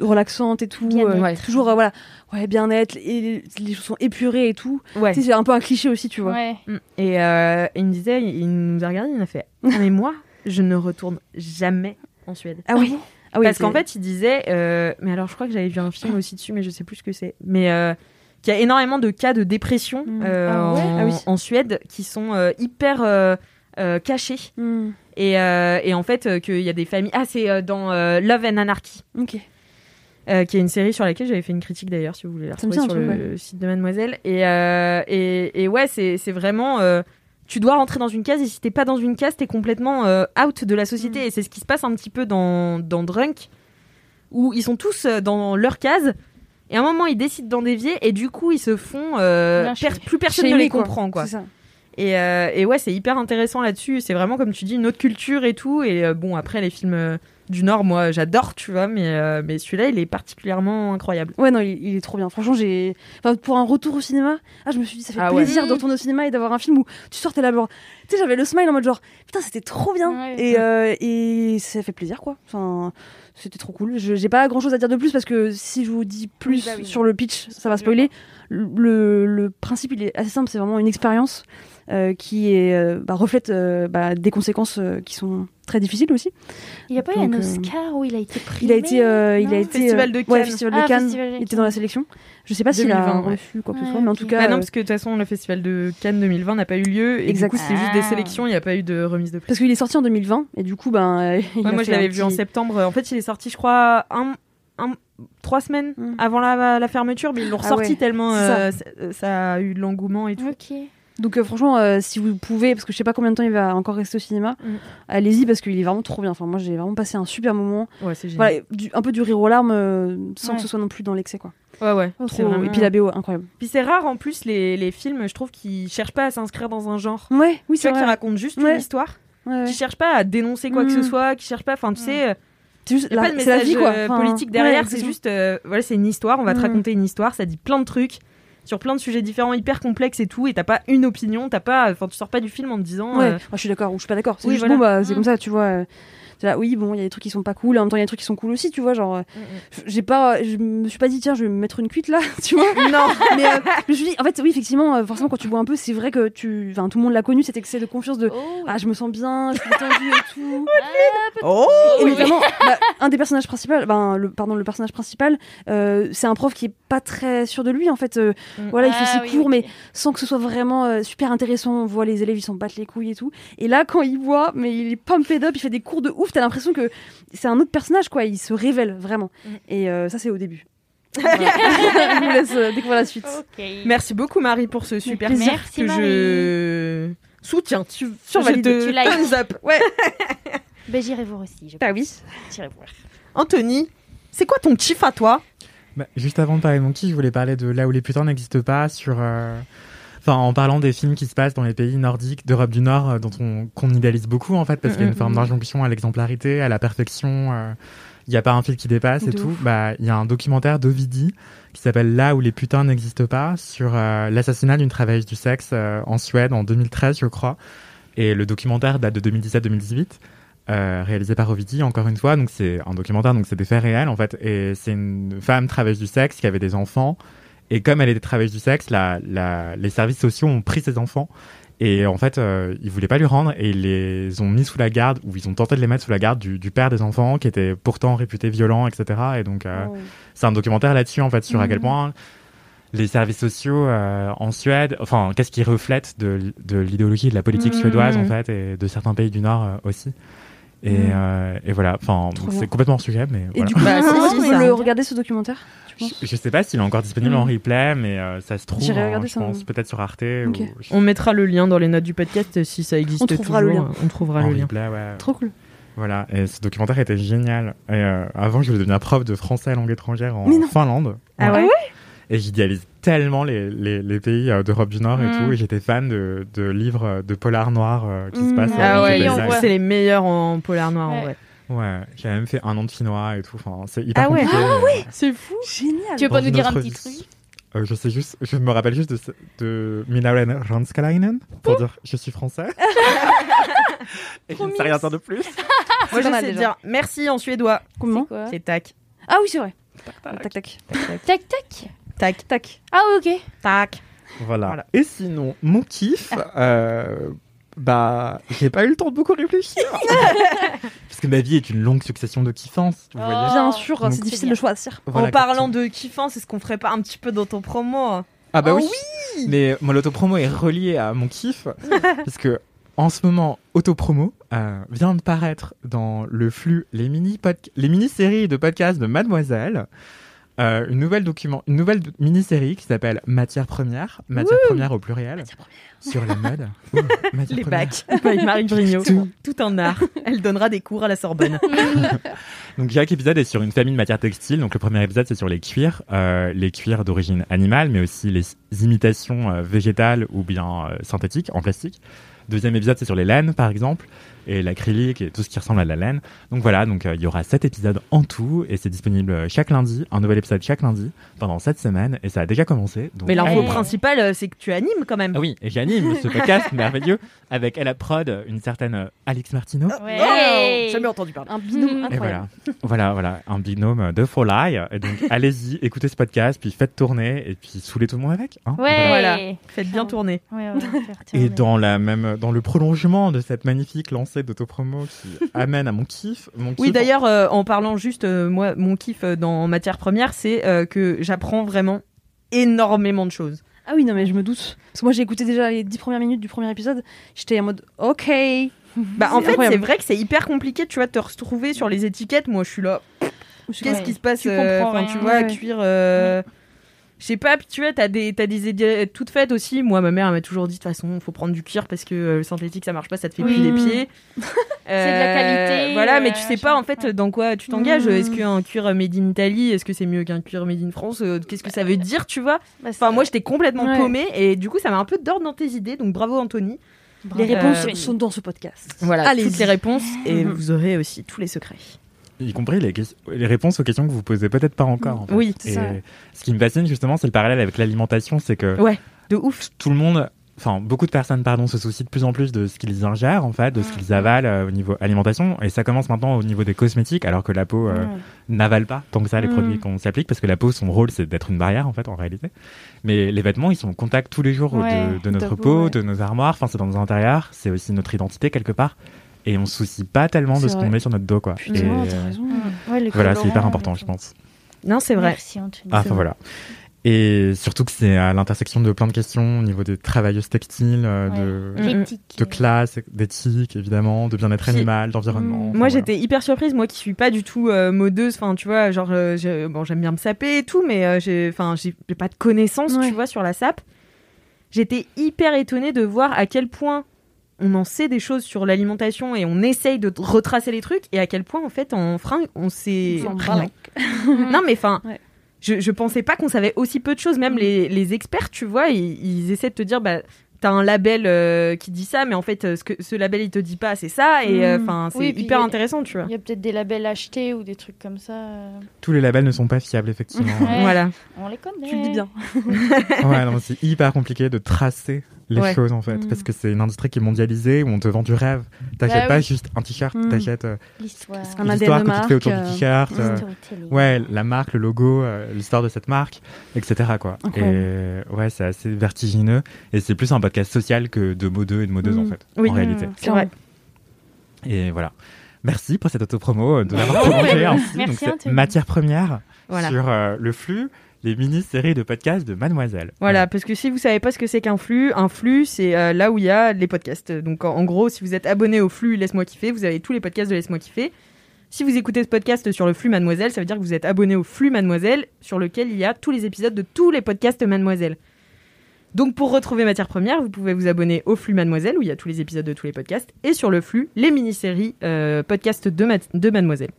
relaxantes et tout. Euh, Ouais. Toujours, euh, voilà, ouais, bien-être, et les, choses sont épurées et tout. Ouais. Tu sais, c'est un peu un cliché aussi, tu vois. Ouais. Mm. Et euh, il me disait, il, nous a regardé, il a fait Ah, mais moi, je ne retourne jamais en Suède. Ah oui. Ah oui, Parce qu'en fait, il disait, euh, mais alors je crois que j'avais vu un film aussi dessus, mais je sais plus ce que c'est. Mais euh, qu'il y a énormément de cas de dépression Mm. euh, Ah ouais? en, Ah oui. en Suède qui sont euh, hyper euh, euh, cachés. Hmm, Et, euh, et en fait, euh, qu'il y a des familles. Ah, c'est euh, dans euh, Love and Anarchy, Ok. Euh, qui est une série sur laquelle j'avais fait une critique d'ailleurs, si vous voulez la retrouver sur le site de Mademoiselle. Et, euh, et, et ouais, c'est vraiment. euh, tu dois rentrer dans une case et si t'es pas dans une case, t'es complètement out de la société. Mm. Et c'est ce qui se passe un petit peu dans, dans Drunk, où ils sont tous dans leur case. Et à un moment, ils décident d'en dévier et du coup, ils se font. plus personne ne les quoi. comprend, quoi. C'est ça. Et, et ouais, c'est hyper intéressant là-dessus. C'est vraiment, comme tu dis, une autre culture et tout. Et bon, après, les films du Nord, moi, j'adore, tu vois. Mais, euh, mais celui-là, il est particulièrement incroyable. Ouais, non, il, il est trop bien. Franchement, j'ai. Enfin, pour un retour au cinéma, ah, je me suis dit, ça fait Ah ouais. plaisir de Mm. retourner au cinéma et d'avoir un film où tu sortais là, genre. Tu sais, j'avais le smile en mode genre, putain, c'était trop bien. Ouais. Et, euh, et ça fait plaisir, quoi. Enfin, c'était trop cool. Je- J'ai pas grand chose à dire de plus parce que si je vous dis plus Oui, bah oui. sur le pitch, ça va spoiler. Le, le principe, il est assez simple. C'est vraiment une expérience qui est, euh, bah, reflète euh, bah, des conséquences euh, qui sont très difficiles aussi. Il n'y a pas eu un euh, Oscar où il a été primé Il a été, euh, il non a été Festival de euh, ouais, Cannes. Festival de Ah, Cannes. Festival de il était Cannes. dans la sélection. Je sais pas s'il a 2020, ouais. reçu quoi que ce Ouais, soit, mais en tout cas. Bah non, euh, parce que de toute façon, le festival de Cannes 2020 n'a pas eu lieu. Et Exact. du coup, c'était juste des Ah. sélections. Il n'y a pas eu de remise de prix. parce qu'il est sorti en 2020 et du coup, ben. euh, il Ouais, a moi, je l'avais vu en septembre. En fait, il est sorti, je crois, un, un, trois semaines Mm. avant la, la fermeture. Mais ils l'ont Ah ressorti ouais, tellement c'est euh, ça. ça a eu de l'engouement et tout. Ok. Donc euh, franchement, euh, si vous pouvez, parce que je sais pas combien de temps il va encore rester au cinéma, Mm. allez-y parce qu'il est vraiment trop bien. Enfin, moi, j'ai vraiment passé un super moment. Ouais, c'est génial. Voilà, du- un peu du rire aux larmes euh, sans Ouais. que ce soit non plus dans l'excès, quoi. Ouais, ouais. C'est Trop- vraiment- Et puis la BO, incroyable. Puis c'est rare en plus les, les films, je trouve, qui cherchent pas à s'inscrire dans un genre. Ouais, oui, c'est vois, qui vrai. racontent juste Ouais. une histoire, Ouais, qui cherchent pas à dénoncer quoi que ce Mm. soit, qui cherchent pas, enfin tu sais, C'est juste la, pas de la message vie, quoi. Enfin, politique derrière, c'est juste, euh, voilà, c'est une histoire, on va te Mm. raconter une histoire, ça dit plein de trucs sur plein de sujets différents, hyper complexes et tout, et t'as pas une opinion, t'as pas, enfin tu sors pas du film en te disant, Ouais, euh, moi, je suis d'accord ou je suis pas d'accord. C'est Oui, voilà. bon, bah, c'est Mm. comme ça, tu vois. Là, oui, bon, il y a des trucs qui sont pas cool, en même temps, il y a des trucs qui sont cool aussi, tu vois. Genre, euh, j'ai pas, je me suis pas dit, tiens, je vais me mettre une cuite là, tu vois. non, Mais euh, je me suis dit, en fait, oui, effectivement, euh, forcément, quand tu bois un peu, c'est vrai que tu. Enfin, tout le monde l'a connu, cet excès de confiance de. Oh, Ah, je me sens bien, je suis détendue et tout. oh, Et notamment, bah, un des personnages principaux, ben, le, pardon, le personnage principal, euh, c'est un prof qui est pas très sûr de lui, en fait. euh, Mm. Voilà, il fait Ah ses oui, cours, mais sans que ce soit vraiment euh, super intéressant. On voit les élèves, ils s'en battent les couilles et tout. Et là, quand il boit, mais il est pumped up, il fait des cours de ouf, t'as l'impression que c'est un autre personnage, quoi. Il se révèle vraiment. Mm. Et euh, ça, c'est au début. Je vous laisse euh, découvrir la suite. Merci beaucoup Marie pour ce super plaisir. Merci, que Marie. je soutiens, tu Survalide, je te tu thumbs up. Ouais. Ben, j'irai voir aussi. Je Ah oui. j'irai voir. Anthony, c'est quoi ton kiff à toi? Bah, juste avant de parler de mon kiff, je voulais parler de là où les putains n'existent pas, sur, euh, enfin, en parlant des films qui se passent dans les pays nordiques d'Europe du Nord, euh, dont on qu'on idéalise beaucoup en fait, parce qu'il y a une forme d'injonction à l'exemplarité, à la perfection. euh, Il n'y a pas un fil qui dépasse et tout. Bah, il y a un documentaire d'Ovidi qui s'appelle Là où les putains n'existent pas, sur euh, l'assassinat d'une travailleuse du sexe euh, en Suède en 2013, je crois. Et le documentaire date de 2017-2018. euh, réalisé par Ovidi, encore une fois. Donc c'est un documentaire, donc c'est des faits réels en fait. Et c'est une femme travailleuse du sexe qui avait des enfants. Et comme elle était travailleuse du sexe, la, la, les services sociaux ont pris ses enfants. Et en fait, euh, ils voulaient pas lui rendre et ils les ont mis sous la garde, ou ils ont tenté de les mettre sous la garde du, du père des enfants, qui était pourtant réputé violent, etc. Et donc, euh, Oh. c'est un documentaire là-dessus, en fait, sur à quel Mhm. point les services sociaux euh, en Suède, enfin, qu'est-ce qui reflète de, de l'idéologie de la politique Mhm. suédoise, en fait, et de certains pays du Nord euh, aussi. Et, Mhm. euh, et voilà, enfin, c'est complètement hors sujet, mais Et voilà. du coup, Bah, si, comment si, on peut le regarder ce documentaire tu penses je, je sais pas s'il est encore disponible en replay, mais euh, ça se trouve, J'irai hein, regarder je ça, pense, ouais. peut-être sur Arte. Ok. Ou, On mettra le lien dans les notes du podcast si ça existe On trouvera le lien. On trouvera en le lien. ouais. Trop cool. Voilà, et ce documentaire était génial. Et, euh, avant, je voulais devenir prof de français à langue étrangère en. Finlande. Ah ouais? Et j'idéalise tellement les, les, les pays euh, d'Europe du Nord et Mm. tout. Et j'étais fan de, de livres de polar noirs euh, qui se Mm. passent. Ah euh, ouais, au on c'est- les meilleurs en polar noir en Ouais. vrai. Ouais, j'ai même fait un an de finnois et tout. Enfin, c'est hyper Ah ouais. compliqué. mais, C'est fou. Génial. Tu veux pas nous dire un petit vie. truc? Euh, je sais juste, je me rappelle juste de, de Minauren Ranskalainen pour dire je suis français. et je ne sais rien dire de plus. Moi, je sais dire merci en suédois. Comment? C'est tac. Ah oui, c'est vrai. Tac, tac. Tac, tac. Tac. Tac. Ah, ok. Tac. Voilà. Voilà. Et sinon, mon kiff, euh, bah, j'ai pas eu le temps de beaucoup réfléchir. Parce que ma vie est une longue succession de kiffances, vous Oh. voyez. Bien sûr, c'est difficile de choisir. Voilà, en parlant de kiffance, est-ce qu'on ferait pas un petit peu dans ton promo Ah bah Oh oui. Mais mon autopromo est relié à mon kiff, parce que en ce moment, autopromo euh, vient de paraître dans le flux les mini les mini-séries de podcasts de Mademoiselle. Euh, une nouvelle document, une nouvelle mini-série qui s'appelle Matière première, matière première au pluriel, sur la mode. Ouh, Les première. bacs. Avec Marie Brignot. Tout. Tout un art. Elle donnera des cours à la Sorbonne. Donc chaque épisode est sur une famille de matières textiles. Donc le premier épisode c'est sur les cuirs, euh, les cuirs d'origine animale, mais aussi les imitations euh, végétales ou bien synthétiques en plastique. Deuxième épisode c'est sur les laines par exemple et l'acrylique et tout ce qui ressemble à la laine. Donc voilà, donc euh, il y aura sept épisodes en tout et c'est disponible chaque lundi, un nouvel épisode chaque lundi pendant sept semaines et ça a déjà commencé. Donc, Mais l'info Ouais. principale, euh, c'est que tu animes quand même. Ah oui, et j'anime ce podcast merveilleux avec à la prod une certaine euh, Alex Martino. Ouais. Oh, jamais entendu parler. Un binôme Mhm. Et incroyable. voilà, voilà, voilà, un binôme de folie. Et donc, allez-y, écoutez ce podcast, puis faites tourner, et puis saoulez tout le monde avec. hein. Ouais. Voilà. Faites bien tourner. Ouais, ouais, faire Et tourner. dans la même, dans le prolongement de cette magnifique lancée d'autopromo qui amène à mon kiff, mon Oui, d'ailleurs, euh, en parlant juste, euh, moi, mon kiff euh, dans matière première, c'est euh, que j'apprends vraiment énormément de choses. Ah oui, non, mais je me doute. Parce que moi, j'ai écouté déjà les 10 premières minutes du premier épisode. J'étais en mode, ok. Bah, en C'est fait, c'est vrai que c'est hyper compliqué, tu vois, de te retrouver sur les étiquettes. Moi, je suis là. Qu'est-ce qui se passe Tu comprends rien. Tu vois, Ouais. cuire. euh, Je sais pas, puis tu vois, t'as des, t'as des idées toutes faites aussi. Moi, ma mère elle m'a toujours dit, de toute façon, faut prendre du cuir parce que euh, le synthétique, ça marche pas, ça te fait Oui. puer les pieds. C'est de la qualité, Voilà, mais euh, tu sais pas, en fait, dans quoi tu t'engages. Mm. Est-ce qu'un cuir made in Italy, est-ce que c'est mieux qu'un cuir made in France? Euh, Qu'est-ce que ça veut dire, tu vois? Bah, Enfin, moi, j'étais complètement Ouais. paumée et du coup, ça m'a un peu d'ordre dans tes idées. Donc, bravo, Anthony. Les Euh, réponses sont dans ce podcast. Voilà, Allez-y. toutes les réponses et Mhm. vous aurez aussi tous les secrets. Y compris les, les réponses aux questions que vous posez peut-être pas encore. en fait. Oui, c'est ça. ce qui me fascine justement, c'est le parallèle avec l'alimentation, c'est que Ouais, de ouf. tout le monde, enfin beaucoup de personnes, pardon, se soucient de plus en plus de ce qu'ils ingèrent en fait, de ce qu'ils avalent euh, au niveau alimentation, et ça commence maintenant au niveau des cosmétiques, alors que la peau euh, n'avale pas tant que ça les Mm. produits qu'on s'applique, parce que la peau, son rôle, c'est d'être une barrière en fait en réalité. Mais les vêtements, ils sont en contact tous les jours Ouais, de, de notre peau, peau, ouais. de nos armoires, enfin c'est dans nos intérieurs, c'est aussi notre identité quelque part. Et on se soucie pas tellement de ce qu'on met sur notre dos, quoi. Putain, Et, euh, raison. Ouais, voilà, c'est hyper important, je pense. Non, c'est vrai. Merci Anthony. Ah, enfin voilà. Et surtout que c'est à l'intersection de plein de questions au niveau des travailleuses textiles, euh, de, Mm, mm. De classe, d'éthique, évidemment, de bien-être animal, d'environnement. Mm. enfin, Moi, voilà. j'étais hyper surprise, moi qui suis pas du tout euh, modeuse. Enfin, tu vois, genre, euh, bon, j'aime bien me saper et tout, mais euh, j'ai, enfin, j'ai j'ai pas de connaissances, Ouais. tu vois, sur la sape. J'étais hyper étonnée de voir à quel point on en sait des choses sur l'alimentation et on essaye de retracer les trucs et à quel point, en fait, en fringues, on sait rien. Non, mais enfin. Ouais. Je, je pensais pas qu'on savait aussi peu de choses. Même Mm. les, les experts, tu vois, ils, ils essaient de te dire, bah, t'as un label euh, qui dit ça, mais en fait, euh, ce que ce label il te dit pas, c'est ça. Et euh, Mm. enfin, c'est Oui, hyper a- intéressant, tu vois. Il y a peut-être des labels achetés ou des trucs comme ça. Tous les labels ne sont pas fiables, effectivement. Ouais. Voilà. On les connaît. Tu le dis bien. ouais, non, c'est hyper compliqué de tracer les Ouais. choses en fait, Mm. parce que c'est une industrie qui est mondialisée où on te vend du rêve. T'achètes Bah pas oui. juste un t-shirt, Mm. t'achètes euh, L'histoire. Que tu te fais autour du euh, t-shirt. Euh, storytelling. Ouais, la marque, le logo, euh, l'histoire de cette marque, etc. Quoi. Incroyable. Et ouais, c'est assez vertigineux. Et c'est plus un podcast social que de modeux et de modeuses Mm. en fait, Oui. en réalité. C'est vrai. Et voilà. Merci pour cette autopromo euh, de l'avoir prolongée ainsi. Merci, Donc, matière première Voilà. sur euh, le flux, les mini-séries de podcasts de Mademoiselle. Voilà, parce que si vous savez pas ce que c'est qu'un flux, un flux, c'est euh, là où il y a les podcasts. Donc en, en gros, si vous êtes abonné au flux Laisse-moi kiffer, vous avez tous les podcasts de Laisse-moi kiffer. Si vous écoutez ce podcast sur le flux Mademoiselle, ça veut dire que vous êtes abonné au flux Mademoiselle, sur lequel il y a tous les épisodes de tous les podcasts Mademoiselle. Donc pour retrouver Matière Première, vous pouvez vous abonner au flux Mademoiselle, où il y a tous les épisodes de tous les podcasts, et sur le flux, les mini-séries euh, podcasts de, Ma- de Mademoiselle.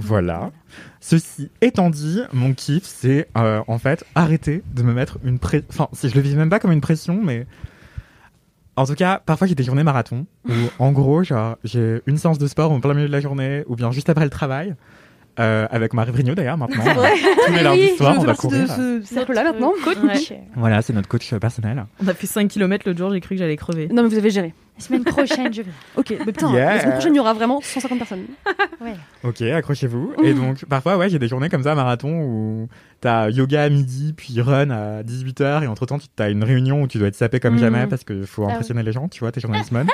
Voilà. Ceci étant dit, mon kiff, c'est euh, en fait arrêter de me mettre une pression. Enfin, si je le vis même pas comme une pression, mais en tout cas, parfois j'ai des journées marathon où, en gros, genre, j'ai une séance de sport en plein milieu de la journée ou bien juste après le travail. euh, avec Marie Vrignot d'ailleurs maintenant. Tous les lundis soirs, on va courir. de ce cercle-là Notre maintenant. Coach. Voilà, c'est notre coach euh, personnel. On a fait 5 km l'autre jour, j'ai cru que j'allais crever. Non, mais vous avez géré. La semaine prochaine, je vais. Ok, mais putain, Yeah. la semaine prochaine, il y aura vraiment 150 personnes. Ouais. Ok, accrochez-vous. Et donc, parfois, ouais, j'ai des journées comme ça, marathon, où t'as yoga à midi, puis run à 18h, et entre-temps, tu as une réunion où tu dois être sapé comme Mhm. jamais, parce qu'il faut Ah impressionner les gens, tu vois, t'es journaliste mode.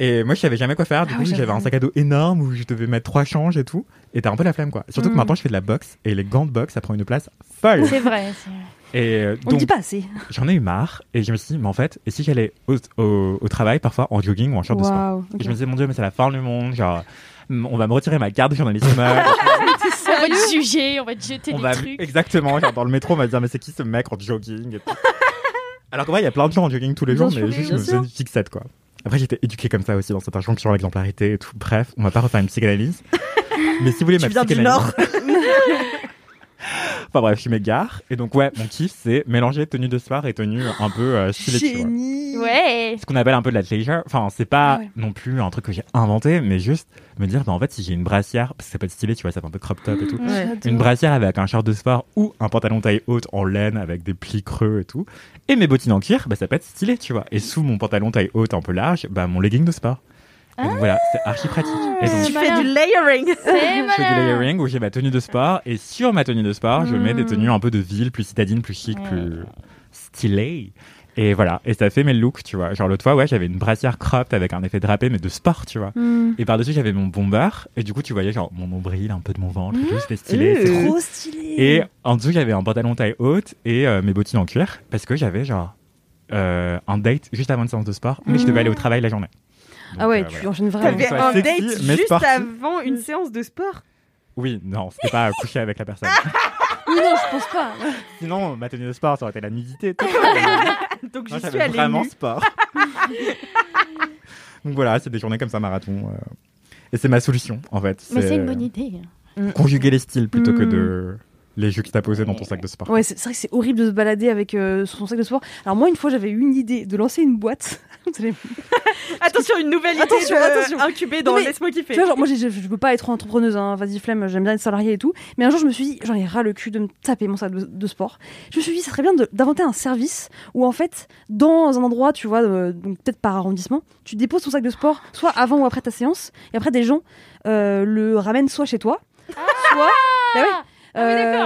et moi, je savais jamais quoi faire, du Ah coup, oui, j'avais un sac à dos énorme où je devais mettre trois changes et tout, et t'as un peu la flemme, quoi. Surtout que Mhm. maintenant, je fais de la boxe, et les gants de boxe, ça prend une place folle. C'est vrai. c'est- Et euh, On donc, dit pas assez. j'en ai eu marre, et je me suis dit, mais en fait, et si j'allais au, au, au travail, parfois, en jogging ou en short de sport. Et je me disais, mon dieu, mais c'est la fin du monde, genre, on va me retirer ma carte de journaliste mode. On va te juger, on va te jeter on des va trucs. exactement genre dans le métro on va dire mais c'est qui ce mec en jogging alors qu'en vrai il y a plein de gens en jogging tous les jours mais juste je me faisais une fixette quoi après j'étais éduqué comme ça aussi dans cette injonction à l'exemplarité et tout bref on va pas refaire une psychanalyse mais si vous voulez Tu ma viens du psychanalyse Nord. Enfin bref je m'égare et donc ouais mon kiff c'est mélanger tenue de soir et tenue un peu euh, stylée tu vois Génie. Ouais. ce qu'on appelle un peu de la leisure. Enfin, c'est pas Ah ouais. non plus un truc que j'ai inventé, mais juste me dire, bah, en fait, si j'ai une brassière, parce que ça peut être stylé, tu vois, ça fait un peu crop top et tout. Ouais. Une brassière avec un short de sport ou un pantalon taille haute en laine avec des plis creux et tout. Et mes bottines en cuir, bah, ça peut être stylé, tu vois. Et sous mon pantalon taille haute un peu large, bah, mon legging de sport. Donc voilà, c'est archi pratique. Et donc, Tu fais du layering. C'est je fais du layering où j'ai ma tenue de sport et sur ma tenue de sport, je mets des Mm. tenues un peu de ville, plus citadine, plus chic, Ouais. plus stylé. Et voilà, et ça fait mes looks, tu vois. Genre l'autre fois, ouais, j'avais une brassière cropped avec un effet drapé, mais de sport, tu vois. Hmm. Et par-dessus, j'avais mon bomber, et du coup, tu voyais genre mon nombril, un peu de mon ventre, et tout, c'était stylé. Trop Trop stylé. et en dessous, j'avais un pantalon taille haute et euh, mes bottines en cuir parce que j'avais genre euh, un date juste avant une séance de sport, mais je devais aller au travail la journée. Donc, Ah ouais, euh, tu voilà. enchaînes vraiment. T'avais un sexy, date mais juste sportif. avant une séance de sport? Oui, non, c'était pas coucher avec la personne. Oui, non, je pense pas. Sinon, ma tenue de sport, ça aurait été la nudité. Donc Moi, je suis allée vraiment nue. sport. Donc voilà, c'est des journées comme ça marathon. euh, Et c'est ma solution, en fait. Mais c'est une bonne idée. Conjuguer les styles plutôt que Mm. de les juxtaposer dans ton sac de sport. Ouais, c'est vrai que c'est horrible de se balader avec euh, son sac de sport. Alors moi, une fois, j'avais eu une idée de lancer une boîte. Attention, une nouvelle idée Attention, de- attention. incubée dans Laisse-moi kiffer. Tu vois, genre, moi, je, je veux pas être entrepreneuse, hein. vas-y, flemme, j'aime bien être salariée et tout. Mais un jour, je me suis dit, j'en ai ras le cul de me taper mon sac de, de sport. Je me suis dit, ça serait bien d'inventer un service où, en fait, dans un endroit, tu vois, euh, donc peut-être par arrondissement, tu déposes ton sac de sport, soit avant ou après ta séance, et après, des gens euh, le ramènent soit chez toi, soit. Bah ouais. Ah.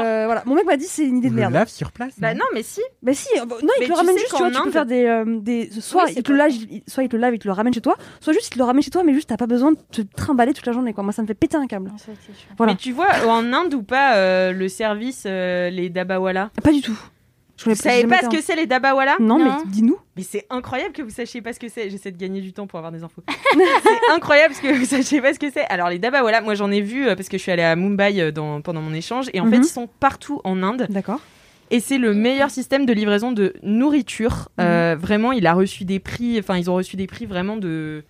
Euh, voilà, mon mec m'a dit c'est une idée On de le merde. lave sur place Bah non mais si. Bah si, euh, bah, non, il Mais te le tu ramène sais juste, tu vois, qu'en tu peux Inde- faire des, euh, des soit Oui, c'est il te le pas lave, il- soit il te le lave, il te le ramène chez toi, soit juste il te le ramène chez toi, mais juste t'as pas besoin de te trimballer toute la journée quoi. Moi ça me fait péter un câble. Voilà. Mais tu vois, en Inde ou pas, euh, le service, euh, les dabawala? Pas du tout. Je Vous savez pas ce que c'est les dabawala Non, Non. mais dis-nous. Mais c'est incroyable que vous sachiez pas ce que c'est. J'essaie de gagner du temps pour avoir des infos. c'est incroyable que vous sachiez pas ce que c'est. Alors les dabawala, moi j'en ai vu euh, parce que je suis allée à Mumbai euh, dans- pendant mon échange et en Mhm. fait ils sont partout en Inde D'accord. et c'est le meilleur système de livraison de nourriture. Euh, vraiment, il a reçu des prix. Enfin, ils ont reçu des prix vraiment de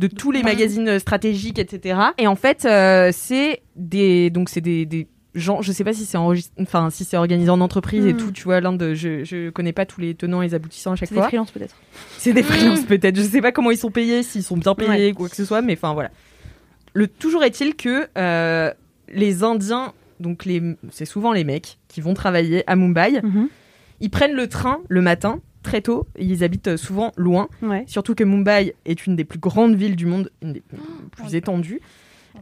de tous les magazines stratégiques, etc. Et en fait, euh, c'est des donc c'est des, des gens. Je sais pas si c'est enregistré, enfin si c'est organisé en entreprise et Mhm. tout. Tu vois, l'Inde, je je connais pas tous les tenants et les aboutissants à chaque C'est des fois. freelances peut-être. C'est des freelances peut-être. Je sais pas comment ils sont payés, s'ils sont bien payés, Ouais. quoi que ce soit, mais enfin voilà. Le toujours est-il que euh, les Indiens, donc les, c'est souvent les mecs qui vont travailler à Mumbai, Mhm. ils prennent le train le matin très tôt. Ils habitent souvent loin. Ouais. Surtout que Mumbai est une des plus grandes villes du monde, une des plus étendues.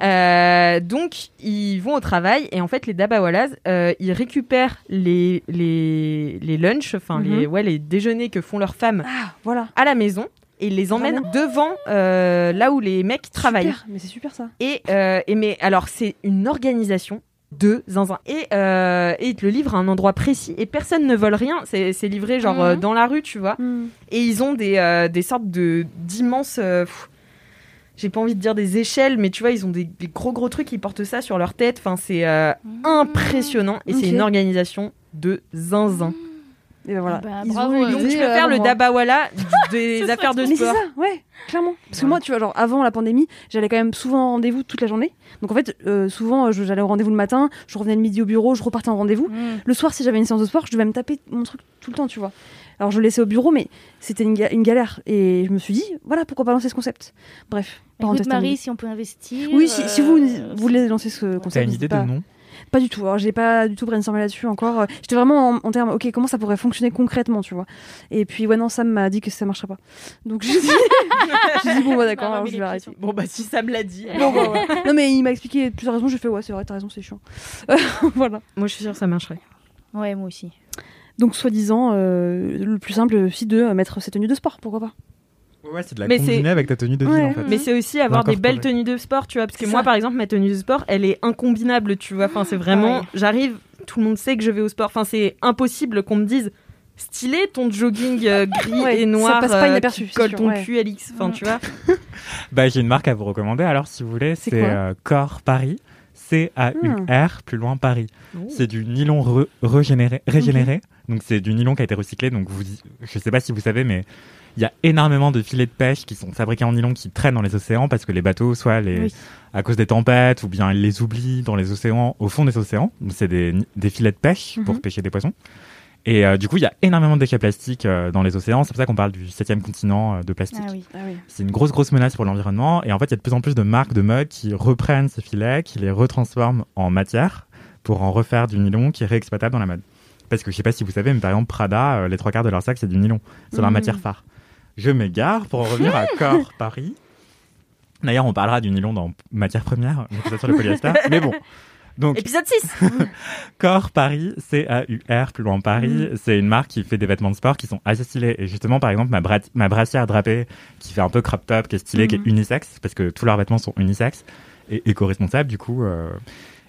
Euh, donc, ils vont au travail et en fait, les Dabawalas, euh, ils récupèrent les, les, les lunchs, enfin, Mhm. les, ouais, les déjeuners que font leurs femmes Ah, voilà. à la maison et ils les emmènent devant euh, là où les mecs travaillent. Super, mais c'est super ça. Et, et mais alors, c'est une organisation de zinzin. Et, euh, et ils te le livrent à un endroit précis et personne ne vole rien. C'est livré genre Mhm. euh, dans la rue, tu vois. Hmm. Et ils ont des, euh, des sortes de d'immenses. pff, j'ai pas envie de dire des échelles, mais tu vois, ils ont des, des gros gros trucs, ils portent ça sur leur tête. Enfin, c'est euh, impressionnant. Et c'est une organisation de zinzin. Et ben voilà. Bah, Ils bravo, ont eu Donc, tu peux euh, faire le dabawala des affaires de Mais c'est sport. ça, ouais, clairement. Parce que moi, tu vois, genre avant la pandémie, j'allais quand même souvent en rendez-vous toute la journée. Donc en fait, euh, souvent, euh, j'allais au rendez-vous le matin, je revenais le midi au bureau, je repartais en rendez-vous. Mm. Le soir, si j'avais une séance de sport, je devais me taper mon truc tout le temps, tu vois. Alors je le laissais au bureau, mais c'était une, ga- une galère. Et je me suis dit, voilà, pourquoi pas lancer ce concept? Bref, Écoute, Marie, si on peut investir. Oui, si, si vous euh, voulez lancer ce concept, T'as une idée pas. de nom? Pas du tout. Alors, j'ai pas du tout brainstormé là-dessus encore. Euh, J'étais vraiment en, en termes, ok, comment ça pourrait fonctionner concrètement, tu vois? Et puis, ouais, non, Sam m'a dit que ça marcherait pas. Donc, j'ai dit, dit, bon, bah, d'accord, je vais arrêter. Bon, bah, si ça me l'a dit. Bon, bah, ouais. Non, mais il m'a expliqué plusieurs raisons. J'ai fait, ouais, c'est vrai, t'as raison, c'est chiant. Euh, voilà. Moi, je suis sûre que ça marcherait. Ouais, moi aussi. Donc, soi-disant, euh, le plus simple aussi de euh, mettre ses tenues de sport, pourquoi pas. Ouais, c'est de la Mais combiner c'est- avec ta tenue de ville Ouais. en fait. Mais c'est aussi avoir des belles tenues de sport, tu vois. Parce que moi, ça. par exemple, ma tenue de sport, elle est incombinable, tu vois. Enfin, c'est vraiment. Pareil. J'arrive, tout le monde sait que je vais au sport. Enfin, c'est impossible qu'on me dise. Stylé ton jogging euh, gris Ouais, et ça noir passe pas euh, inaperçu, c'est colle sûr, ton ouais. cul Alix enfin tu vois Bah, j'ai une marque à vous recommander alors si vous voulez. C'est euh, Core Paris. C-A-U-R, plus loin Paris. Oh. C'est du nylon re- régénéré. régénéré. Donc c'est du nylon qui a été recyclé. Donc vous, je sais pas si vous savez, mais il y a énormément de filets de pêche qui sont fabriqués en nylon qui traînent dans les océans parce que les bateaux, soit les, Oui. à cause des tempêtes, ou bien ils les oublient dans les océans, au fond des océans. C'est des, des filets de pêche pour Mhm. pêcher des poissons. Et euh, du coup, il y a énormément de déchets plastiques euh, dans les océans. C'est pour ça qu'on parle du septième continent euh, de plastique. Ah oui. Ah oui. C'est une grosse, grosse menace pour l'environnement. Et en fait, il y a de plus en plus de marques de mode qui reprennent ces filets, qui les retransforment en matière pour en refaire du nylon qui est réexploitable dans la mode. Parce que je sais pas si vous savez, mais par exemple, Prada, les trois quarts de leur sac, c'est du nylon. C'est leur Mhm. matière phare. Je m'égare pour en revenir à Core Paris. D'ailleurs, on parlera du nylon dans matière première, donc ça sur le polyester. mais bon. Donc, épisode 6 Core Paris, C-A-U-R, plus loin Paris, c'est une marque qui fait des vêtements de sport qui sont assez stylés. Et justement, par exemple, ma, bra- ma brassière drapée, qui fait un peu crop top, qui est stylée, qui est unisexe, parce que tous leurs vêtements sont unisexes et éco-responsables, du coup, euh,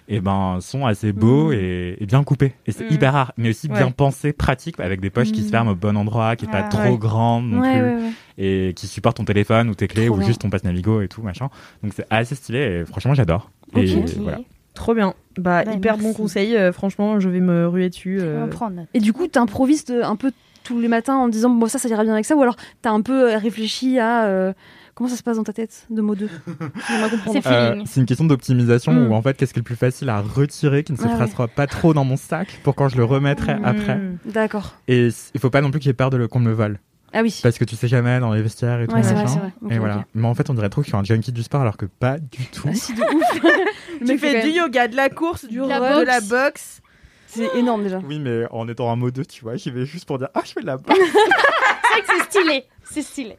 et ben, sont assez beaux et, et bien coupés. Et c'est hyper rare, mais aussi bien Ouais. pensés, pratiques, avec des poches qui se ferment au bon endroit, qui est pas Ah, trop ouais. grande non Ouais, plus, et qui supportent ton téléphone ou tes clés Trop ou bien. juste ton passe Navigo et tout, machin. Donc c'est assez stylé et franchement, j'adore. Et voilà. Trop bien bah Bah, hyper bon conseil euh, franchement je vais me ruer dessus On euh. Et du coup, t'improvises euh, un peu tous les matins en disant, bon, ça, ça ira bien avec ça, ou alors t'as un peu réfléchi à euh, comment ça se passe dans ta tête de mots 2 J'aimerais comprendre. C'est Euh, feeling. c'est une question d'optimisation Mm. où en fait qu'est-ce qui est le plus facile à retirer qui ne se Ah ouais. frassera pas trop dans mon sac pour quand je le remettrai Mm. après? D'accord. et il faut pas non plus qu'il y ait peur de le qu'on me le vole Ah oui. parce que tu sais jamais dans les vestiaires et tout Ouais, c'est vrai, machin. c'est vrai. Ok, et voilà mais en fait on dirait trop que je suis un junkie du sport alors que pas du tout Ah, si, de ouf. Le tu fait fais du même- yoga de la course du De la run, de la boxe. boxe C'est énorme déjà. oui mais en étant un mot 2 tu vois j'y vais juste pour dire ah je fais de la boxe C'est vrai que c'est stylé. C'est stylé.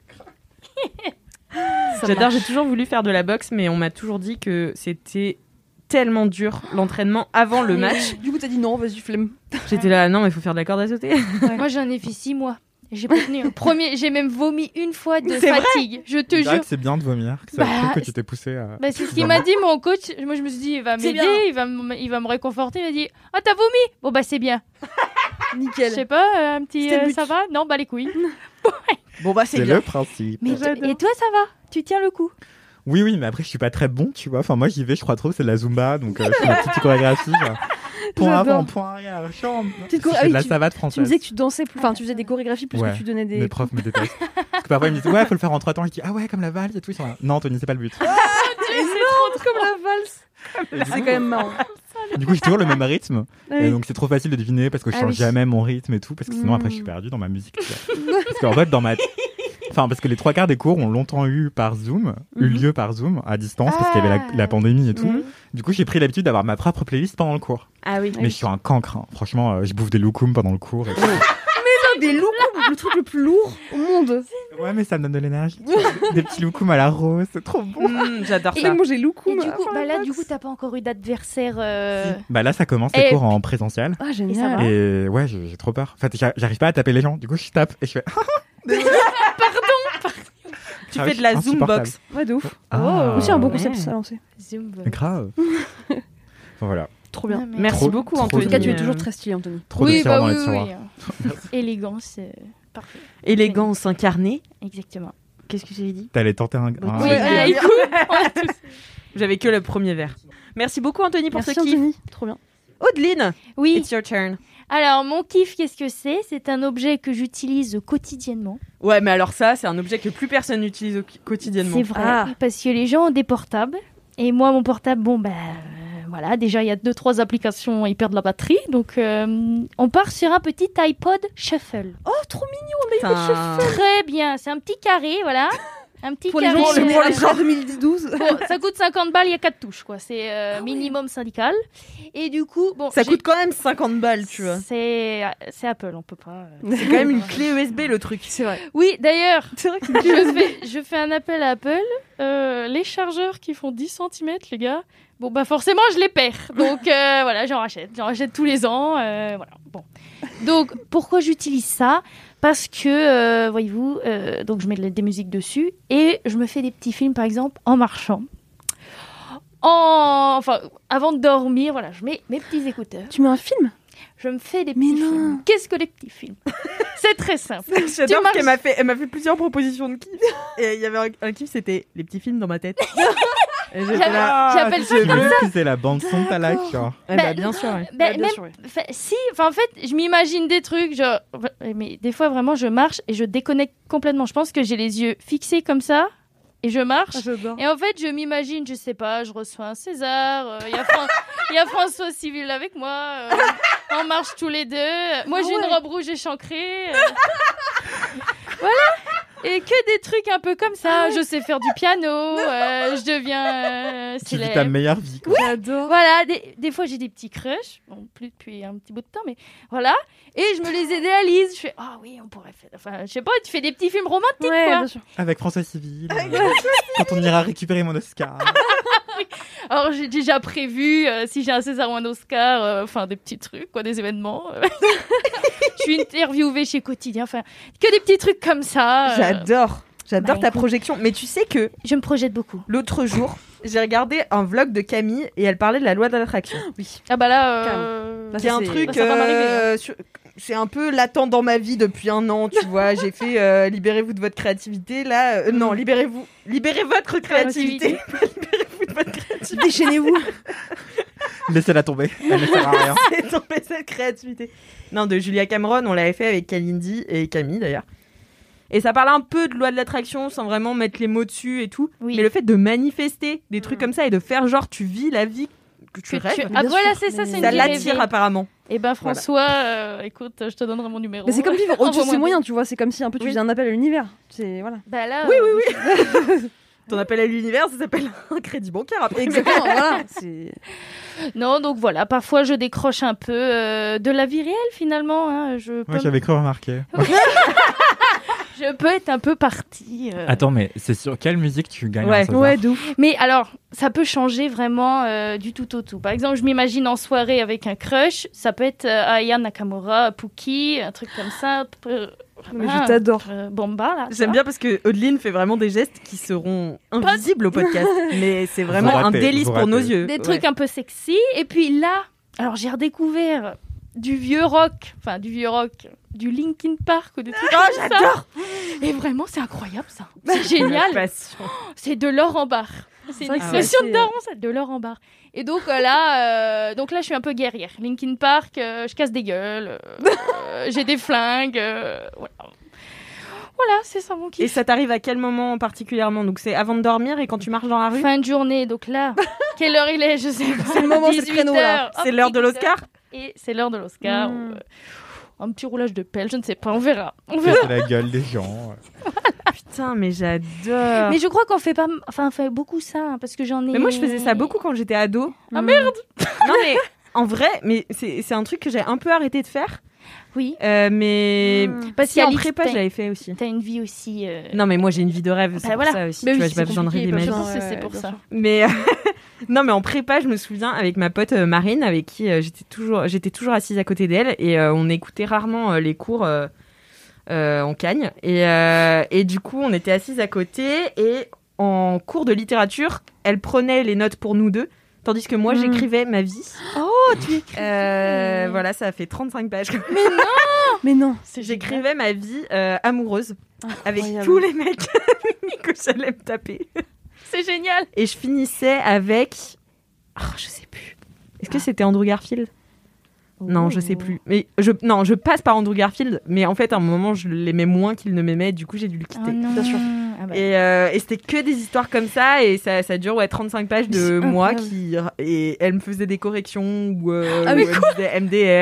J'adore, j'ai toujours voulu faire de la boxe, mais on m'a toujours dit que c'était tellement dur l'entraînement avant le match. Du coup, t'as dit non, vas-y, flemme. J'étais là, non, mais il faut faire de la corde à sauter. Moi, j'en ai fait six mois. J'ai pas tenu. Premier, j'ai même vomi une fois de fatigue. Je te C'est vrai jure. que c'est bien de vomir que ça Bah, que tu t'es poussé à Bah, c'est ce qu'il m'a dit, mon coach. Moi, je me suis dit, il va m'aider, il va, me- il va me réconforter. Il m'a dit, ah, t'as vomi Bon, bah, c'est bien. Je Nickel. sais pas, euh, un petit. Euh, but. ça va? Non, bah, les couilles. Bon, bah, c'est le principe Mais et toi, ça va? Tu tiens le coup? Oui oui mais après je suis pas très bon tu vois enfin moi j'y vais je crois trop c'est de la zumba donc euh, je fais ma petite chorégraphie point avant point arrière chambre Petite choré- ah fais oui, de la tu- savate Tu française me disais que tu dansais, plus- enfin, tu faisais des chorégraphies plus Ouais. que tu donnais des. Mes profs me détestent. Parce que parfois ils me disent ouais faut le faire en trois temps. Je dis ah ouais comme la valse et tout. Ils sont là, non Tony c'est pas le but. énorme comme la valse. Du C'est quand même marrant. Du coup j'ai toujours le même rythme. Ah Et donc c'est trop facile de deviner parce que je Ah change oui. jamais mon rythme et tout parce que sinon après je suis Mm. perdu dans ma musique. tu parce qu'en fait dans ma Enfin, parce que les trois quarts des cours ont longtemps eu par Zoom, eu Mhm. lieu par Zoom, à distance, parce qu'il y avait la, la pandémie et tout. Mhm. Du coup, j'ai pris l'habitude d'avoir ma propre playlist pendant le cours. Ah oui. Mais je suis un cancre. hein. Franchement, euh, je bouffe des loukoums pendant le cours. Et tout. Des loups le truc le plus lourd au monde. Ouais, mais ça me donne de l'énergie. Des petits loukoums à la rose, c'est trop bon. Mm, J'adore Et ça. moi j'ai Et loukoum. du coup, bah là, du coup, t'as pas encore eu d'adversaire. euh, Bah là, ça commence les Et cours en présentiel. Ah Et ça génial. va Et ouais, j'ai trop peur. En fait, j'a- j'arrive pas à taper les gens. Du coup, je tape et je fais. Tu Ah fais oui, de la insupportable. zoombox. Ouais de ouf. Ah. Aussi un bon ouais. concept ça à lancer. Zoom. Grave. Bon, voilà. Trop bien. Mais- Merci Trop- beaucoup, trop En Anthony. tout cas, tu es toujours très stylé, Anthony. Trop oui, bah dans oui, les tiroirs. oui. Élégance, euh, parfait. Élégance incarnée. Exactement. Qu'est-ce que j'avais dit? T'allais tenter un. un- Oui, Ouais, allez, ouais. écoute, on a tous- J'avais que le premier verre. Merci beaucoup, Anthony, pour Merci ce kiff. Anthony. Trop bien. Audeline, Oui, it's your turn. alors mon kiff, qu'est-ce que c'est? C'est un objet que j'utilise quotidiennement. Ouais, mais alors ça, c'est un objet que plus personne n'utilise quotidiennement. C'est vrai, Ah. parce que les gens ont des portables. Et moi, mon portable, bon, ben euh, voilà, déjà, il y a deux, trois applications, ils perdent la batterie. Donc, euh, on part sur un petit iPod Shuffle. Oh, trop mignon. Putain. Très bien, c'est un petit carré, voilà. Un petit Pour les carré. gens, euh, pour les gens 2012. Bon, ça coûte 50 balles, il y a quatre touches, quoi. C'est euh, minimum syndical. Et du coup, bon. Ça coûte quand même 50 balles, tu vois. C'est c'est Apple, on peut pas. euh. C'est quand même une clé USB, le truc. C'est vrai. Oui, d'ailleurs, C'est vrai que je fais, je fais un appel à Apple. Euh, les chargeurs qui font 10 cm, les gars, bon, bah forcément, je les perds. Donc euh, voilà, j'en rachète. J'en rachète tous les ans. euh, voilà. Bon. Donc, pourquoi j'utilise ça? Parce que, euh, voyez-vous, euh, donc je mets de- des musiques dessus et je me fais des petits films, par exemple, en marchant. En... Enfin, avant de dormir, voilà, je mets mes petits écouteurs. tu mets un film? Je me fais des Mais petits non. films. Qu'est-ce que les petits films? C'est très simple. J'adore Tu parce qu'elle m'a fait, elle m'a fait plusieurs propositions de kiff. Et il y avait un, un kiff, c'était les petits films dans ma tête. Là. J'appelle ça comme que c'est la bande son de ta life, genre. Eh bah, Bah, bien sûr. ouais. Bien même- sûr, ouais. Enfin, si, en fait, je m'imagine des trucs, genre, mais des fois vraiment, je marche et je déconnecte complètement. Je pense que j'ai les yeux fixés comme ça et je marche. Ah. Et en fait, je m'imagine, je sais pas, je reçois un César, euh, il y a Fran- il y a François Civil avec moi, euh, on marche tous les deux. Moi, j'ai une robe rouge échancrée. euh. Et que des trucs un peu comme ça. Je sais faire du piano, euh, je deviens euh, Tu vis ta meilleure vie, quoi. J'adore. Voilà, des, des fois j'ai des petits crushs, bon, plus depuis un petit bout de temps, mais voilà. Et je me les idéalise. Je fais, ah oui, on pourrait faire. Enfin, je sais pas, tu fais des petits films romantiques, Ouais, quoi. Avec François Civil. euh, quand on ira récupérer mon Oscar. Alors j'ai déjà prévu, euh, si j'ai un César ou un Oscar, euh, enfin des petits trucs, quoi, des événements. je suis interviewée chez Quotidien, enfin, que des petits trucs comme ça. euh, J'adore. J'adore bah, ta écoute. projection. Mais tu sais que je me projette beaucoup. l'autre jour, j'ai regardé un vlog de Camille et elle parlait de la loi de l'attraction. Oui. Ah bah là, euh, Bah, qui est un c'est- truc. bah, euh, sur- C'est un peu latent dans ma vie depuis un an, tu vois. J'ai fait euh, libérez-vous de votre créativité. Là, euh, non, libérez-vous, libérez votre créativité. de votre créativité. Déchaînez-vous. Laissez-la tomber. Elle ne sert à rien. C'est tomber cette créativité. Non, de Julia Cameron, on l'avait fait avec Kalindi et Camille d'ailleurs. Et ça parle un peu de loi de l'attraction sans vraiment mettre les mots dessus et tout. Oui. Mais le fait de manifester des trucs Mm. comme ça et de faire genre tu vis la vie que tu que tu- rêves, Ah bien voilà, c'est ça, c'est une ça l'attire apparemment. Eh ben François, euh, écoute, je te donnerai mon numéro. Mais c'est comme vivre au-dessus de ses moyens, tu vois. C'est comme si un peu tu Oui. faisais un appel à l'univers. C'est voilà. Bah là, Oui, euh, oui, Ton appel à l'univers, ça s'appelle un crédit bancaire après. Exactement. voilà. Non, donc voilà, parfois je décroche un peu euh, de la vie réelle finalement. hein. Je, peux, Moi, j'avais cru remarquer. je peux être un peu partie. euh. Attends, mais c'est sur quelle musique tu gagnes Ouais, Ouais, ouf. Mais alors, ça peut changer vraiment euh, du tout au tout. Par exemple, je m'imagine en soirée avec un crush. Ça peut être euh, Aya Nakamura, Pookie, un truc comme ça. Euh, Mais vraiment, je t'adore. euh, Bomba là. J'aime bien parce que Odeline fait vraiment des gestes qui seront invisibles au podcast, mais c'est vraiment Vous un ratez, délice pour nos yeux. Des Ouais. trucs un peu sexy. Et puis là, alors j'ai redécouvert du vieux rock, enfin du vieux rock, du Linkin Park ou des trucs Oh, comme ça. j'adore Et vraiment, c'est incroyable ça. C'est génial. C'est de l'or en barre. C'est une expression de daron, ça, de l'or en barre. Et donc euh, là, euh, donc là, je suis un peu guerrière. Linkin Park, euh, je casse des gueules, j'ai des flingues, voilà. Voilà, c'est ça mon Et kiff. ça t'arrive à quel moment particulièrement Donc c'est avant de dormir et quand tu marches dans la rue Fin de journée, donc là, quelle heure il est Je sais pas. C'est le moment, c'est le 18 créneau, là. C'est l'heure de 18 l'Oscar. Et c'est l'heure de l'Oscar. Mm. euh, un petit roulage de pelle, je ne sais pas, on verra. On verra. La gueule des gens. Putain, mais j'adore. Mais je crois qu'on fait pas, enfin, on fait beaucoup ça, hein, parce que j'en ai. Mais moi, je faisais ça beaucoup quand j'étais ado. Ah merde Non, mais en vrai, mais c'est c'est un truc que j'ai un peu arrêté de faire. Oui. Euh, mais Hmm. Parce si en qu'Alix, prépa, l'avais fait aussi. T'as une vie aussi. euh, Non, mais moi j'ai une vie de rêve, c'est Bah pour voilà. ça aussi. Mais tu oui, vois, j'ai c'est pas besoin de rêver ma vie. c'est pour ça. Mais euh, non, mais en prépa, je me souviens avec ma pote euh, Marine, avec qui euh, j'étais toujours, j'étais toujours assise à côté d'elle et euh, on écoutait rarement les cours en cagne. Et, et du coup, on était assises à côté et en cours de littérature, elle prenait les notes pour nous deux. Tandis que moi, Mm. j'écrivais ma vie. Oh, tu écris. Euh, voilà, ça a fait 35 pages. Mais non. J'écrivais ma vie euh, amoureuse avec tous les mecs que j'allais me taper. C'est génial. Et je finissais avec. Oh, je sais plus. Est-ce que c'était Andrew Garfield? Non, je sais plus. Mais je non, je passe par Andrew Garfield, mais en fait, à un moment, je l'aimais moins qu'il ne m'aimait, du coup, j'ai dû le quitter. Oh. Bien sûr. Ah bah. Et, euh, et c'était que des histoires comme ça, et ça, ça dure ouais, 35 pages de moi qui. Et elle me faisait des corrections, ou, euh, Ah, ou elle me disait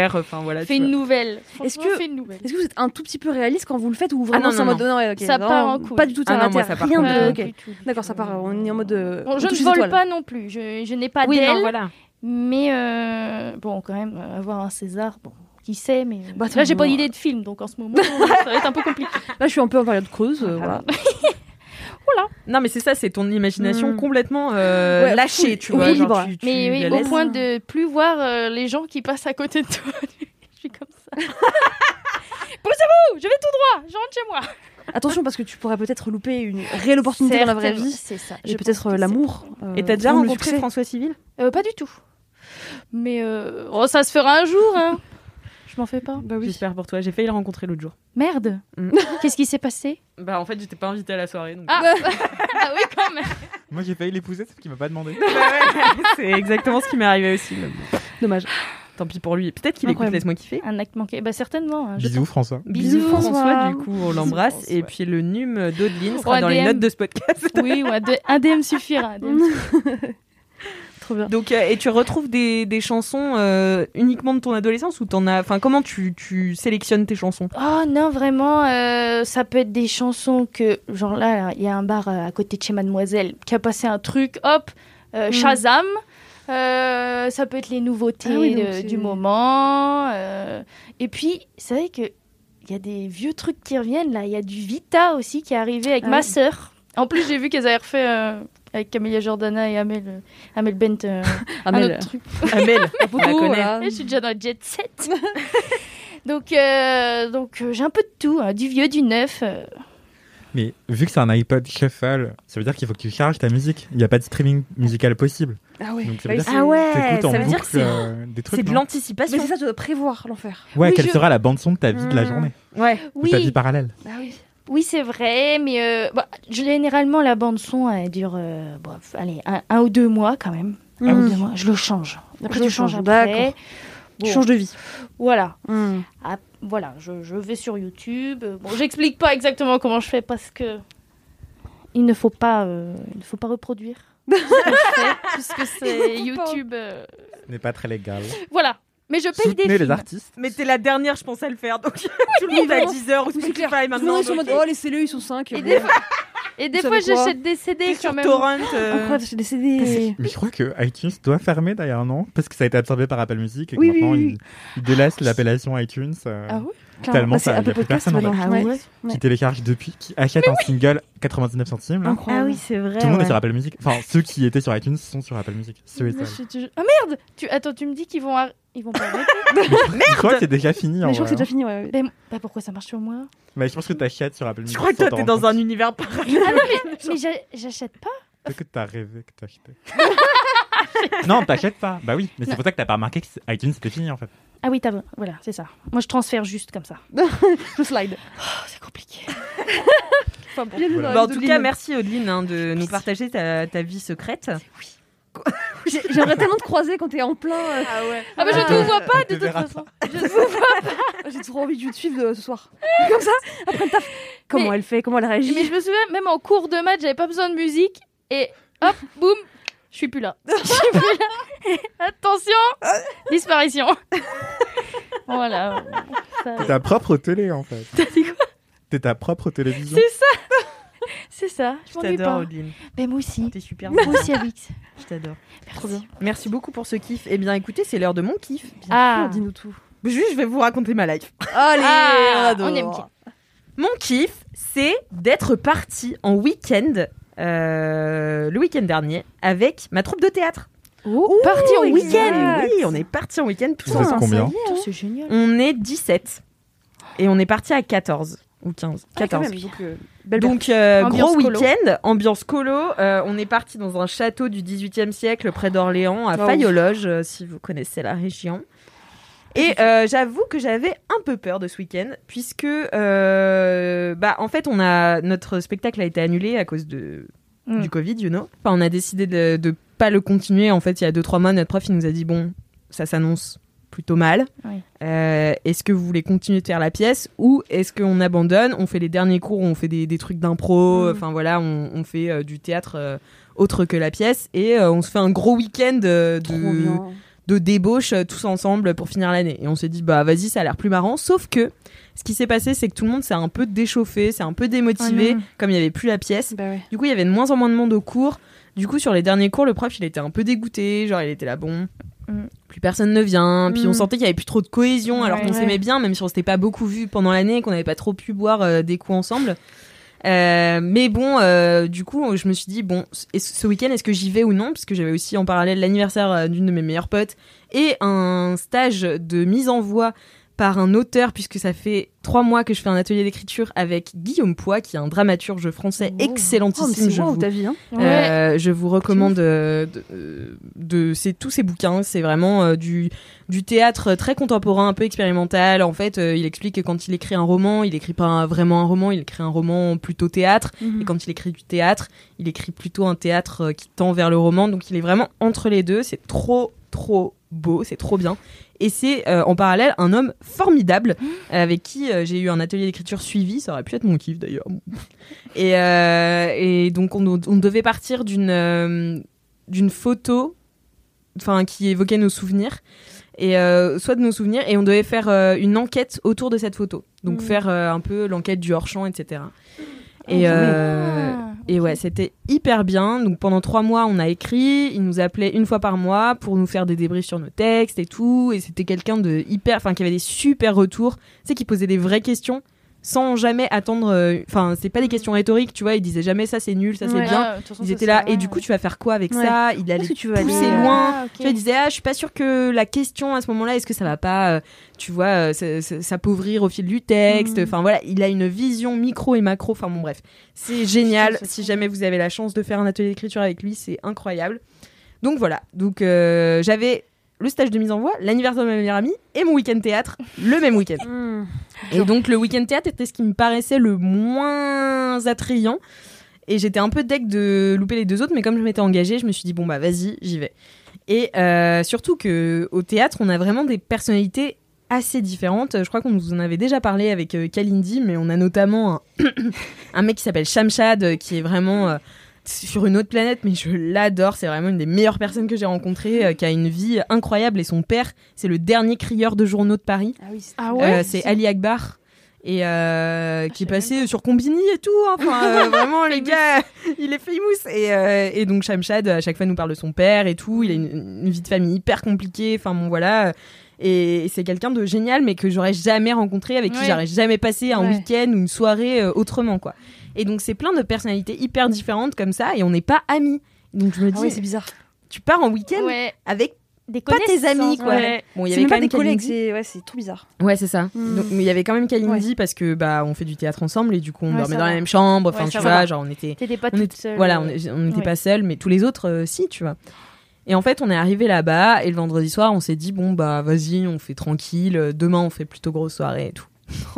MDR, enfin voilà. Fais une nouvelle. Est-ce que- fais une nouvelle. Est-ce que vous êtes un tout petit peu réaliste quand vous le faites ou vraiment non, c'est en non, mode non, Ça part en couille. Pas du tout terre Ah non, moi, ça part rien de. D'accord, ça part. On est en mode. euh, Bon, je ne vole étoiles. pas non plus. Je, je n'ai pas Oui, non, d'aile. voilà. Mais euh, bon, quand même, avoir un César, bon, qui sait, mais. Bah, là, j'ai pas d'idée de film, donc en ce moment, ça va être un peu compliqué. Là, je suis un peu en période creuse. euh, Ah, voilà. Non, mais c'est ça, c'est ton imagination Mm. complètement euh, Ouais, lâchée, tu vois. oui, genre, libre. tu- tu Mais oui, au point de plus voir euh, les gens qui passent à côté de toi. je suis comme ça. Poussez-vous Je vais tout droit Je rentre chez moi Attention, parce que tu pourrais peut-être louper une réelle opportunité dans la vraie vie. C'est ça. Et peut-être euh, l'amour. euh, Et t'as déjà rencontré. François Civil? Euh, pas du tout. Mais euh, oh, ça se fera un jour, hein. Je m'en fais pas. Bah oui. J'espère pour toi. J'ai failli le rencontrer l'autre jour. Merde Mm. Qu'est-ce qui s'est passé Bah, en fait, j'étais pas invitée à la soirée. Donc... Ah. Ah oui, quand même Moi, j'ai failli l'épouser, sauf qu'il m'a pas demandé. Bah ouais, c'est exactement ce qui m'est arrivé aussi. Dommage. Tant pis pour lui. Peut-être qu'il écoute. Laisse-moi kiffer. Un acte manqué. Bah certainement. hein, Bisous, François. Bisous, Bisous, François. François. Du coup, on l'embrasse. Et puis le num d'Audeline Ou sera dans les notes de ce podcast. Oui, ouais, de- un DM suffira. un DM Trop bien. Donc, euh, et tu retrouves des, des chansons euh, uniquement de ton adolescence ou t'en as. Enfin, comment tu, tu sélectionnes tes chansons? Oh non, vraiment, euh, ça peut être des chansons que, genre là, il y a un bar à côté de chez Mademoiselle qui a passé un truc, hop, euh, Shazam. Euh, ça peut être les nouveautés Ah oui, donc du moment. euh, et puis, c'est vrai que il y a des vieux trucs qui reviennent là. Il y a du Vita aussi qui est arrivé avec Ah ma oui. sœur. En plus, j'ai vu qu'elles avaient refait euh, avec Camélia Jordana et Amel, euh, Amel Bent euh, un Amel. autre truc. Amel, on la connaît. Je suis déjà dans le jet set. donc, euh, donc euh, j'ai un peu de tout, hein, du vieux, du neuf. euh. Mais vu que c'est un iPod Shuffle, ça veut dire qu'il faut que tu charges ta musique. Il n'y a pas de streaming musical possible. Ah ouais. Donc ça veut oui, dire Ah ouais, ça veut dire que c'est euh, des trucs. c'est de l'anticipation. Mais c'est ça, tu dois prévoir l'enfer. Ouais, Oui, quelle je- sera la bande son de ta vie de la journée? Ouais. Ou ta vie Oui, parallèle? Ah oui. Oui c'est vrai, mais euh, bah, généralement, la bande-son, elle dure euh, allez, un, un ou deux mois quand même. Un ou Mhm. deux mois. Je le change. Après, je tu changes, après. d'accord. Bon, Tu changes de vie. Voilà. Hmm. Ah, voilà, je, je vais sur YouTube. Bon, j'explique pas exactement comment je fais parce que il ne faut pas, euh, il ne faut pas reproduire ce que je fais, puisque c'est YouTube. euh, Ce n'est pas très légal. Voilà. Mais je paye des Soutenez les films. artistes. Mais t'es la dernière, je pense, à le faire. Donc, tout le monde à vraiment. 10h ou Oui, c'est clair. Spotify Tout le maintenant. monde est sur donc, mode, oh, laissez-le, ils sont 5. Et des fois, et des Vous fois savez quoi j'achète des CD t'es quand sur même. Torrent. euh, Incroyable, j'ai des CD. Mais je crois que iTunes doit fermer d'ailleurs, non? Parce que ça a été absorbé par Apple Music et que Oui, maintenant oui, oui. ils, ils délaissent l'appellation iTunes euh, Ah oui tellement Bah, c'est ça, y a plus Podcast personne en maintenant. Ah Ouais. ouais. Ouais. qui télécharge depuis, qui achète un single 99 centimes. là. Incroyable. Ah oui, c'est vrai. Tout le monde ouais. est sur Apple Music. Enfin, ceux qui étaient sur iTunes sont sur Apple Music. Ceux et Mais celles. je te jure- Ah merde tu... Attends, tu me dis qu'ils vont, ar- ils vont pas arrêter Je crois que c'est déjà fini. en Mais je crois que c'est déjà fini, ouais. ouais. Mais bah, pourquoi ça marche sur moi. Mais je pense que t'achètes sur Apple Music. Je crois que toi, t'es dans un univers parallèle. Ah non, mais, mais j'a- j'achète pas. Peut-être que t'as rêvé que t'achetais. non, t'achètes pas. Bah oui, mais c'est pour ça que t'as pas remarqué que iTunes c'était fini en fait. Ah oui, t'as voilà, c'est ça. Moi, je transfère juste comme ça. Je slide. Oh, c'est compliqué. Enfin, bon. Voilà. Bah, en tout cas, merci Audeline hein, de nous partager ta, ta vie secrète. J'ai- J'aimerais tellement te croiser quand t'es en plein. euh, Ah ouais. Ah bah je Ah, te vois pas de te toute façon. J'ai trop envie de te suivre de- ce soir. Comme ça, après le taf. Comment Mais- elle fait Comment elle réagit Mais je me souviens, même en cours de maths, j'avais pas besoin de musique. Et hop, boum, je suis plus là. Je suis plus là. Attention, disparition. voilà. Ça- T'es ta propre télé en fait. T'as dit quoi? T'es ta propre télévision. C'est ça. C'est ça. Je Je m'ennuie t'adore pas. Mais moi aussi. T'es super. Moi aussi, Alix. Je t'adore. Bien. Merci beaucoup pour ce kiff. Eh bien, écoutez, c'est l'heure de mon kiff. Ah, Dis-nous tout. Juste, je vais vous raconter ma life. Allez, Ah, on aime. Mon kiff, c'est d'être parti en week-end euh, le week-end dernier avec ma troupe de théâtre. Oh, Parti en week-end Oui, on est parti en week-end tous Vous êtes ensemble. combien C'est génial. On est 17 et on est parti à 14 ou 15. Ah, quand 14. même, donc, euh, belle Donc euh, gros week-end, ambiance colo. Euh, on est parti dans un château du 18e siècle près d'Orléans, à Ah oui. Fayologe, euh, si vous connaissez la région. Et j'avoue que j'avais un peu peur de ce week-end, puisque bah en fait on a notre spectacle a été annulé à cause de Mm. du Covid, you know. Enfin, on a décidé de, de pas le continuer. En fait, il y a deux trois mois, notre prof il nous a dit bon, ça s'annonce plutôt mal. Oui. Euh, est-ce que vous voulez continuer de faire la pièce ou est-ce qu'on abandonne On fait les derniers cours, on fait des, des trucs d'impro, Mm. enfin voilà, on, on fait euh, du théâtre euh, autre que la pièce et on se fait un gros week-end de, de débauche tous ensemble pour finir l'année. Et on s'est dit bah vas-y, ça a l'air plus marrant. Sauf que ce qui s'est passé, c'est que tout le monde s'est un peu déchauffé, s'est un peu démotivé, Oh non. comme il y avait plus la pièce. Bah ouais. Du coup, il y avait de moins en moins de monde au cours. Du coup, sur les derniers cours, le prof, il était un peu dégoûté. Genre, il était là, bon, Mm. plus personne ne vient. Puis Mm. on sentait qu'il y avait plus trop de cohésion, alors qu'on Ouais. s'aimait bien, même si on s'était pas beaucoup vu pendant l'année, qu'on n'avait pas trop pu boire euh, des coups ensemble. Euh, mais bon, euh, du coup, je me suis dit, bon, ce week-end, est-ce que j'y vais ou non? Parce que j'avais aussi en parallèle l'anniversaire d'une de mes meilleures potes et un stage de mise en voix par un auteur, puisque ça fait trois mois que je fais un atelier d'écriture avec Guillaume Poix, qui est un dramaturge français Oh. Oh, mais excellentissime. c'est je, vous, ta vie, hein. Ouais. euh, je vous recommande euh, de, euh, de, c'est tous ces bouquins. C'est vraiment euh, du, du théâtre très contemporain, un peu expérimental. En fait, euh, il explique que quand il écrit un roman, il écrit pas un- vraiment un roman, il écrit un roman plutôt théâtre. Mhm. Et quand il écrit du théâtre, il écrit plutôt un théâtre euh, qui tend vers le roman. Donc il est vraiment entre les deux. C'est trop, trop beau. C'est trop bien. Et c'est euh, en parallèle un homme formidable euh, avec qui euh, j'ai eu un atelier d'écriture suivi. Ça aurait pu être mon kiff d'ailleurs. Et, euh, et donc on, on devait partir d'une d'une photo, enfin qui évoquait nos souvenirs. Et soit de nos souvenirs, et on devait faire une enquête autour de cette photo. Donc Mhm. faire un peu l'enquête du hors-champ, etc. Et, Ah, euh, ah, et ouais, c'était hyper bien. Donc pendant trois mois, on a écrit. Il nous appelait une fois par mois pour nous faire des débriefs sur nos textes et tout. Et c'était quelqu'un de hyper, enfin qui avait des super retours. Tu sais, qui posait des vraies questions sans jamais attendre. euh, Enfin, c'est pas des questions rhétoriques, tu vois. Il disait jamais ça c'est nul, ça c'est Ouais. bien. Ah, façon, Ils étaient là. vrai, Et du coup, tu vas faire quoi avec Ouais. ça? Il allait tu veux pousser aller, euh, loin. Ah, ok. Tu vois, il disait ah je suis pas sûre que la question à ce moment-là est-ce que ça va pas euh, tu vois euh, s'appauvrir au fil du texte? Mhm. enfin voilà il a une vision micro et macro enfin bon bref c'est génial c'est si jamais vous avez la chance de faire un atelier d'écriture avec lui c'est incroyable donc voilà donc euh, j'avais le stage de mise en voix l'anniversaire de ma meilleure amie et mon week-end théâtre le même week-end Hmm. et donc le week-end théâtre était ce qui me paraissait le moins attrayant. Et j'étais un peu deck de louper les deux autres, mais comme je m'étais engagée, je me suis dit bon bah vas-y, j'y vais. Et euh, surtout que au théâtre, on a vraiment des personnalités assez différentes. Je crois qu'on vous en avait déjà parlé avec euh, Kalindi, mais on a notamment un, un mec qui s'appelle Shamshad, euh, qui est vraiment euh, sur une autre planète, mais je l'adore. C'est vraiment une des meilleures personnes que j'ai rencontrées, euh, qui a une vie incroyable. Et son père, c'est le dernier crieur de journaux de Paris. Ah oui, c'est- Ah Euh, ouais c'est Ali Akbar. Et euh, qui est passé sur Combini et tout. hein. Enfin, euh, vraiment, les gars, il est famous. Et, euh, et donc, Shamshad, à chaque fois, nous parle de son père et tout. Il a une, une vie de famille hyper compliquée. Enfin, bon, voilà. Et c'est quelqu'un de génial, mais que j'aurais jamais rencontré, avec qui Ouais. j'aurais jamais passé un Ouais. week-end ou une soirée euh, autrement, quoi. Et donc, c'est plein de personnalités hyper différentes comme ça, et on n'est pas amis. Donc, je me Ah dis, oui, c'est bizarre. tu pars en week-end Ouais. avec Des pas tes amis, quoi. Ouais. Bon, il y avait quand pas même des collègues, c'est ouais, c'est trop bizarre. Ouais, c'est ça. Hmm. Donc, mais il y avait quand même Kalindi parce que bah on fait du théâtre ensemble et du coup on Ouais, dormait dans la même chambre. Enfin, Ouais, tu vois, va. genre on était, T'étais pas on toute était- seule. voilà, on n'était ouais. pas seuls, mais tous les autres, euh, si, tu vois. Et en fait, on est arrivé là-bas et le vendredi soir, on s'est dit bon bah vas-y, on fait tranquille. Demain, on fait plutôt grosse soirée et tout.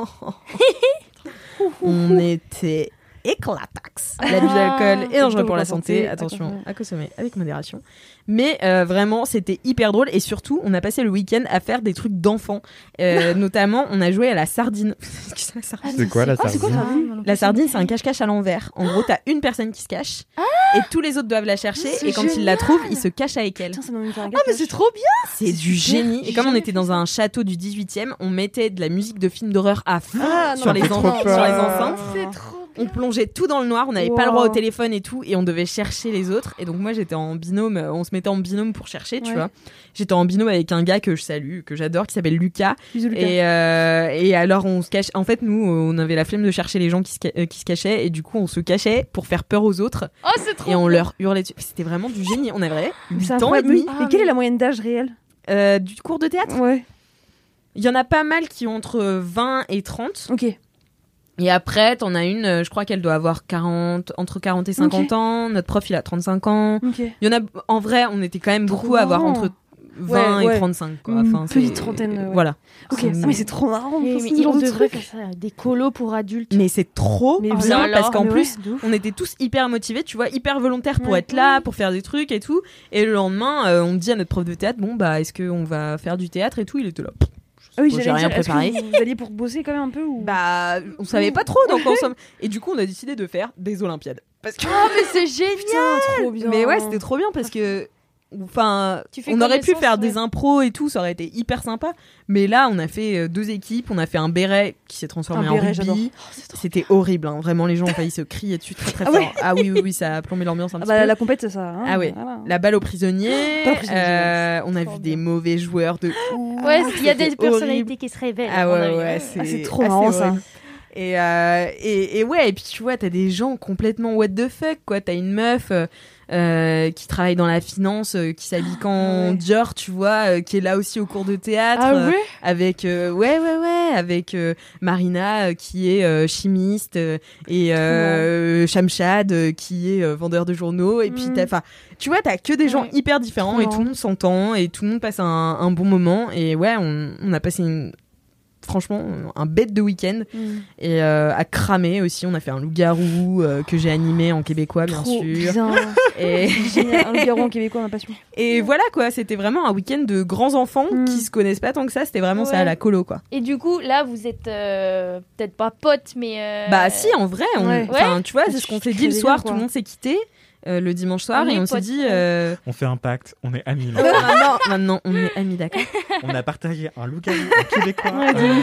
on était éclatax. L'abus d'alcool est dangereux pour la pour la santé. santé, Attention, à consommer avec modération. Mais euh, vraiment, c'était hyper drôle et surtout, on a passé le week-end à faire des trucs d'enfants. Euh, notamment, on a joué à la sardine. Que c'est quoi la Ah, sardine Ah, La sardine, c'est un cache-cache à l'envers. En gros, t'as une personne qui se cache et tous les autres doivent la chercher. Et quand ils la trouvent, ils se cachent avec elle. Putain, Ah, mais c'est trop bien C'est du génie. Et comme on était dans un château du 18e, on mettait de la musique de films d'horreur à fond Ah, sur, les en- sur les enceintes. C'est trop on plongeait tout dans le noir, on n'avait pas le droit au téléphone et tout, et on devait chercher les autres. Et donc moi j'étais en binôme, euh, on se mettait en binôme pour chercher, tu Ouais. vois. J'étais en binôme avec un gars que je salue, que j'adore, qui s'appelle Lucas. Bisous, Lucas. Et, euh, et alors on se cache. En fait nous on avait la flemme de chercher les gens qui se, ca- euh, qui se cachaient, et du coup on se cachait pour faire peur aux autres, Oh, c'est trop et on leur hurlait dessus. C'était vraiment du génie. On avait 8 C'est ans et demi Mais- Et quelle est la moyenne d'âge réelle euh, du cours de théâtre? Ouais. Il y en a pas mal qui ont entre 20 et 30. Ok. Et après, t'en as une, euh, je crois qu'elle doit avoir 40, entre 40 et 50 ans. Notre prof, il a 35 ans. Il y en a, en vrai, on était quand même Trop beaucoup à avoir entre 20 Ouais, ouais. et 35, quoi. Une Enfin, petite c'est- trentaine, ouais. Voilà. Ok. Ah, mais c'est trop marrant. Mais, mais ce genre on de devrait truc. faire ça, des colos pour adultes. Mais c'est trop Mais bien parce qu'en plus, on était tous hyper motivés, tu vois, hyper volontaires pour Ouais. être là, pour faire des trucs et tout. Et le lendemain, euh, on dit à notre prof de théâtre, bon, bah, est-ce qu'on va faire du théâtre et tout? Il était là. Pff, Ah oui, j'ai rien préparé. que vous alliez pour bosser quand même un peu ou... Bah, on savait pas trop, donc on s'en- Et du coup, on a décidé de faire des Olympiades. Parce que... Oh, mais c'est génial Putain, trop bien. Mais ouais, c'était trop bien parce que. Enfin, on aurait pu faire ouais. des impros et tout, ça aurait été hyper sympa. Mais là, on a fait euh, deux équipes, on a fait un béret qui s'est transformé Un en béret, rugby. C'était horrible, hein. vraiment, les gens ont failli se crier dessus très très Ah fort. ouais ah oui, oui, oui, ça a plombé l'ambiance un Ah petit bah, peu. la compète, c'est ça. hein, Ah ouais. voilà. La balle aux prisonniers. Balle aux prisonniers, euh, on a vu bien. des mauvais joueurs de. Ouais, il y a des personnalités horrible. qui se révèlent. Ah ouais, ouais, Ah, c'est trop marrant, ça. Et, euh, et, et ouais, et puis tu vois, t'as des gens complètement what the fuck, quoi. T'as une meuf euh, euh, qui travaille dans la finance, euh, qui s'habille qu'en ouais. Dior, tu vois, euh, qui est là aussi au cours de théâtre. Ah ouais avec ouais ouais ouais avec Marina qui est chimiste et Shamshad qui est vendeur de journaux et puis Mm. t'as enfin tu vois t'as que des gens hyper différents et tout le monde s'entend et tout le monde passe un, un bon moment et ouais on, on a passé une franchement un bête de week-end Mm. et euh, à cramer aussi on a fait un loup-garou euh, que j'ai animé en québécois bien Trop sûr bien. et. Un loup-garou en québécois, ma passion. et voilà quoi c'était vraiment un week-end de grands enfants Mm. qui se connaissent pas tant que ça c'était vraiment ça à la colo quoi Et du coup, là, vous êtes euh, peut-être pas potes, mais. euh, Bah si, en vrai, on, Ouais. enfin, tu vois, c'est ce qu'on s'est dit le soir, tout le monde s'est quitté euh, le dimanche soir On et on s'est dit ouais. euh, On fait un pacte, on est amis. oh, maintenant, maintenant, on est amis, d'accord. on a partagé un loup-garou québécois. Ouais, Euh,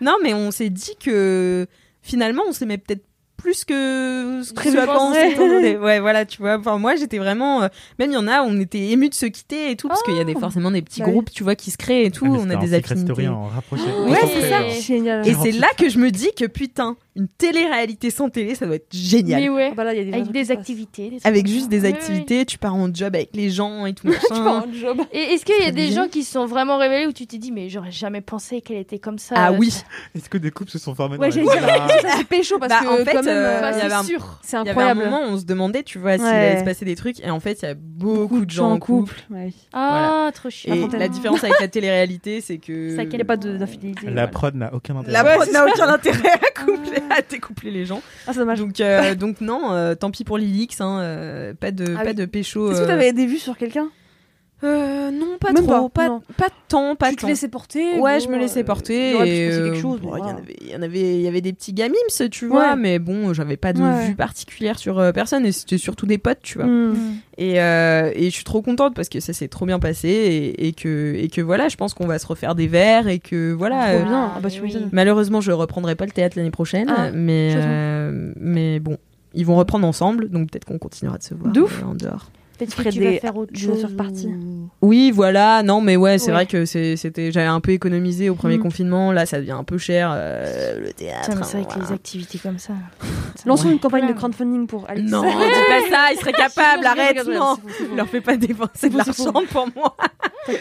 Non, mais on s'est dit que finalement, on s'aimait peut-être plus que ce quoi on pensé. Ouais, voilà, tu vois. Enfin, moi, j'étais vraiment. euh, même il y en a, on était émus de se quitter et tout, parce qu'il y a des, forcément des petits Bah groupes, tu vois, qui se créent et tout. ah, on a des affinités. Story en rapproché. Ouais, Autant c'est que- ça. Génial. Et c'est tu- là que je me dis que putain, une télé-réalité sans télé, ça doit être génial. Mais ouais. Là, il y a des, Avec des activités. des Avec juste des Ouais, activités, tu pars en job avec les gens et tout. Tu pars en job. Et est-ce qu'il y a des bien. gens qui se sont vraiment révélés où tu t'es dit, mais j'aurais jamais pensé qu'elle était comme ça Ah euh, oui. Est-ce que des couples se sont formés Ouais, que ça c'est pécho parce Bah, que en fait, quand même, euh, euh, Bah, il y avait un- c'est sûr. c'est Il y avait un incroyable. moment où on se demandait, tu vois, s'il Ouais. allait se passer des trucs. Et en fait, il y a beaucoup, de gens en couple. Ah, trop chiant. Et la différence avec la télé-réalité, c'est que Ça, Il n'y a pas d'infidélité. La voilà. prod n'a aucun intérêt. la prod n'a aucun intérêt à coupler, à découpler les gens. Ah, c'est dommage. Donc, euh, donc non, euh, tant pis pour Lilix, hein, euh, pas de, Ah pas oui. de pécho. Est-ce que euh, t'avais des vues sur quelqu'un? Euh, non, pas Même trop, pas, pas, non. pas tant, pas Tu te laissais porter Ouais, bon, je me laissais euh, porter. Se et, passer euh, quelque chose. bon, il y en voilà. avait, y en avait, il y avait des petits gamims, tu vois, Ouais. mais bon, j'avais pas de Ouais. vue particulière sur euh, personne et c'était surtout des potes, tu vois. Hmm. Et, euh, et je suis trop contente parce que ça s'est trop bien passé et, et que et que voilà, je pense qu'on va se refaire des verres et que voilà. Trop euh, bien. Ah bah, oui. malheureusement, je reprendrai pas le théâtre l'année prochaine, Ah, mais euh, mais bon, ils vont reprendre ensemble, donc peut-être qu'on continuera de se voir De ouf. euh, en dehors. Peut-être ferais que tu des- vas faire autre chose. ou- Oui, voilà. Non, mais ouais, c'est Ouais. vrai que c'était, j'avais un peu économisé au premier Mm. confinement. Là, ça devient un peu cher euh, le théâtre. Mais c'est vrai hein, que les voilà. activités comme ça. Lançons Ouais. une campagne de Voilà. crowdfunding pour Alice. Non, dis pas ça. Il serait capable. Arrête, non. Leur fais pas dépenser de l'argent pour moi.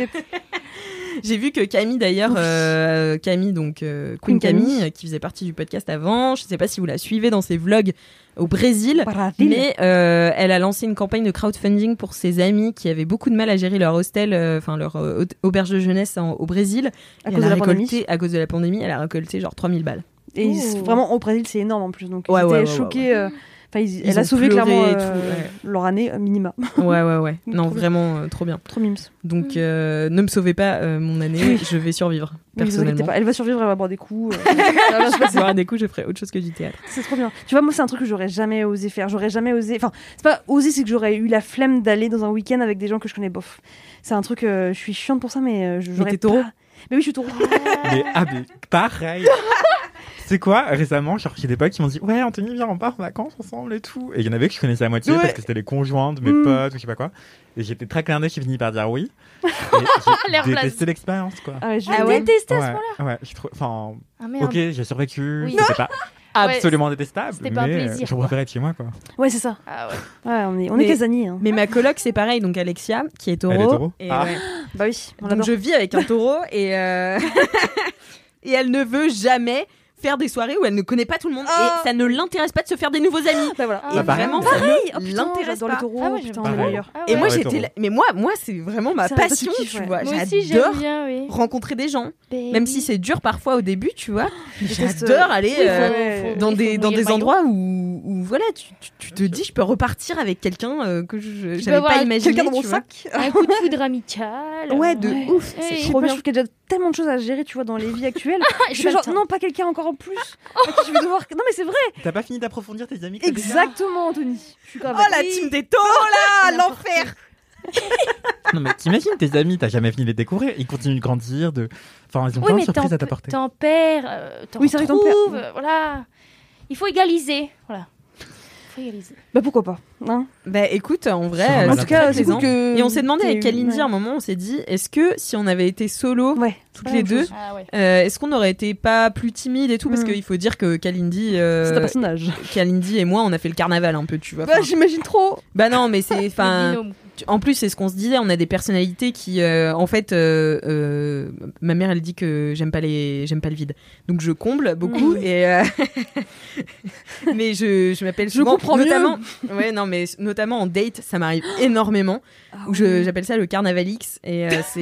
J'ai vu que Camille d'ailleurs, euh, Camille donc euh, Queen Queen Camille. Camille, euh, qui faisait partie du podcast avant. Je sais pas si vous la suivez dans ses vlogs au Brésil. Brésil. Mais euh, elle a lancé une campagne de crowdfunding pour ses amis qui avaient beaucoup de mal à gérer leur hostel, euh, enfin leur euh, auberge de jeunesse en- au Brésil. À Et cause elle de a la récolté, pandémie. à cause de la pandémie, elle a récolté genre 3000 balles. Et vraiment, au Brésil, c'est énorme en plus. Donc, Ouais, ils ouais. Euh, Enfin, ils- Ils elle a sauvé clairement euh, tout, ouais. leur année euh, minima. Ouais, ouais, ouais. non, bien. vraiment euh, trop bien. Trop mimes. Donc, euh, ne me sauvez pas euh, mon année, je vais survivre personnellement. pas. Elle va survivre, elle va boire des coups. euh, ça va se passer. boirai des coups, je ferai autre chose que du théâtre. C'est trop bien. Tu vois, moi, c'est un truc que j'aurais jamais osé faire. J'aurais jamais osé. Enfin, c'est pas osé, c'est que j'aurais eu la flemme d'aller dans un week-end avec des gens que je connais bof. C'est un truc. euh, je suis chiante pour ça, mais euh, je- j'aurais. t'es taureau pas- Mais oui, je suis taureau. Mais, ah, mais pareil. C'est quoi Récemment, genre, j'ai des potes qui m'ont dit Ouais, Anthony, viens, on part en vacances ensemble et tout. Et il y en avait que je connaissais à moitié Ouais. parce que c'était les conjoints de mes Mm. potes ou je sais pas quoi. Et j'étais très clin d'œil, j'ai fini par dire oui. J'ai détesté l'expérience, quoi. Ah ouais, je- Ah, ouais? détesté à ce ouais, moment-là? ouais, je trouve. Enfin, Ah merde. ok, j'ai survécu. Oui. C'était pas absolument détestable. c'était pas un mais plaisir, Je quoi. préférais être chez moi, quoi. Ouais, c'est ça. Ah ouais. Ouais, on est, on Mais- est casaniers. Hein. Mais ma coloc, c'est pareil, donc Alexia, qui est taureau. Elle est taureau Et, Ah. ouais. Bah oui, on Donc je vis avec un taureau et, euh, et elle ne veut jamais faire des soirées où elle ne connaît pas tout le monde Oh. et ça ne l'intéresse pas de se faire des nouveaux amis. Bah voilà. Ah, et bah, pareil. vraiment, Pareil. Oh, l'intéresse les pas. taureaux. Ah ouais, putain. Ah Et moi j'étais là- mais moi moi c'est vraiment ma passion, kiff, tu vois. Moi aussi, j'aime J'adore oui. rencontrer des gens, Baby. même si c'est dur parfois au début, tu vois. déteste, J'adore aller euh, dans des dans des le endroits où, où voilà, tu, tu, tu te dis je peux repartir avec quelqu'un euh, que je avoir pas imaginé. Quelqu'un dans mon sac. Un coup de foudre amical. Ouais, de ouf, c'est trop bien. je trouve qu'il y a déjà tellement de choses à gérer, tu vois, dans les vies actuelles. Ah, je suis le non, pas quelqu'un encore en plus. à qui je vais devoir. Non, mais c'est vrai. T'as pas fini d'approfondir tes amis Exactement, Anthony. Je suis grave. Oh la team des taureaux là, l'enfer. Non, mais t'imagines tes amis, t'as jamais fini de les découvrir. Ils continuent de grandir, de. Enfin, ils ont Oui, plein de mais surprises à t'apporter. t'en perds, euh, t'en Oui, c'est vrai t'en perds. retrouves, euh, voilà. Il faut égaliser, voilà. Bah pourquoi pas. Hein Bah écoute, en vrai, euh, en tout c'est cas, c'est cool que. Et on s'est demandé avec Kalindi ouais. à un moment, on s'est dit, est-ce que si on avait été solo, Ouais. toutes les deux. Ah ouais. euh, est-ce qu'on aurait été pas plus timide et tout? Parce Mm. qu'il faut dire que Kalindi, euh, C'est un personnage. Kalindi et moi, on a fait le carnaval un peu, tu vois. Bah, j'imagine trop. bah non, mais c'est, enfin, en plus c'est ce qu'on se disait, on a des personnalités qui, euh, en fait, euh, euh, ma mère elle dit que j'aime pas les, j'aime pas le vide, donc je comble beaucoup Mm. et, mais je, je m'appelle Je souvent, comprends mieux. notamment, ouais non mais notamment en date, ça m'arrive énormément. Ah où je j'appelle ça le carnavalix et c'est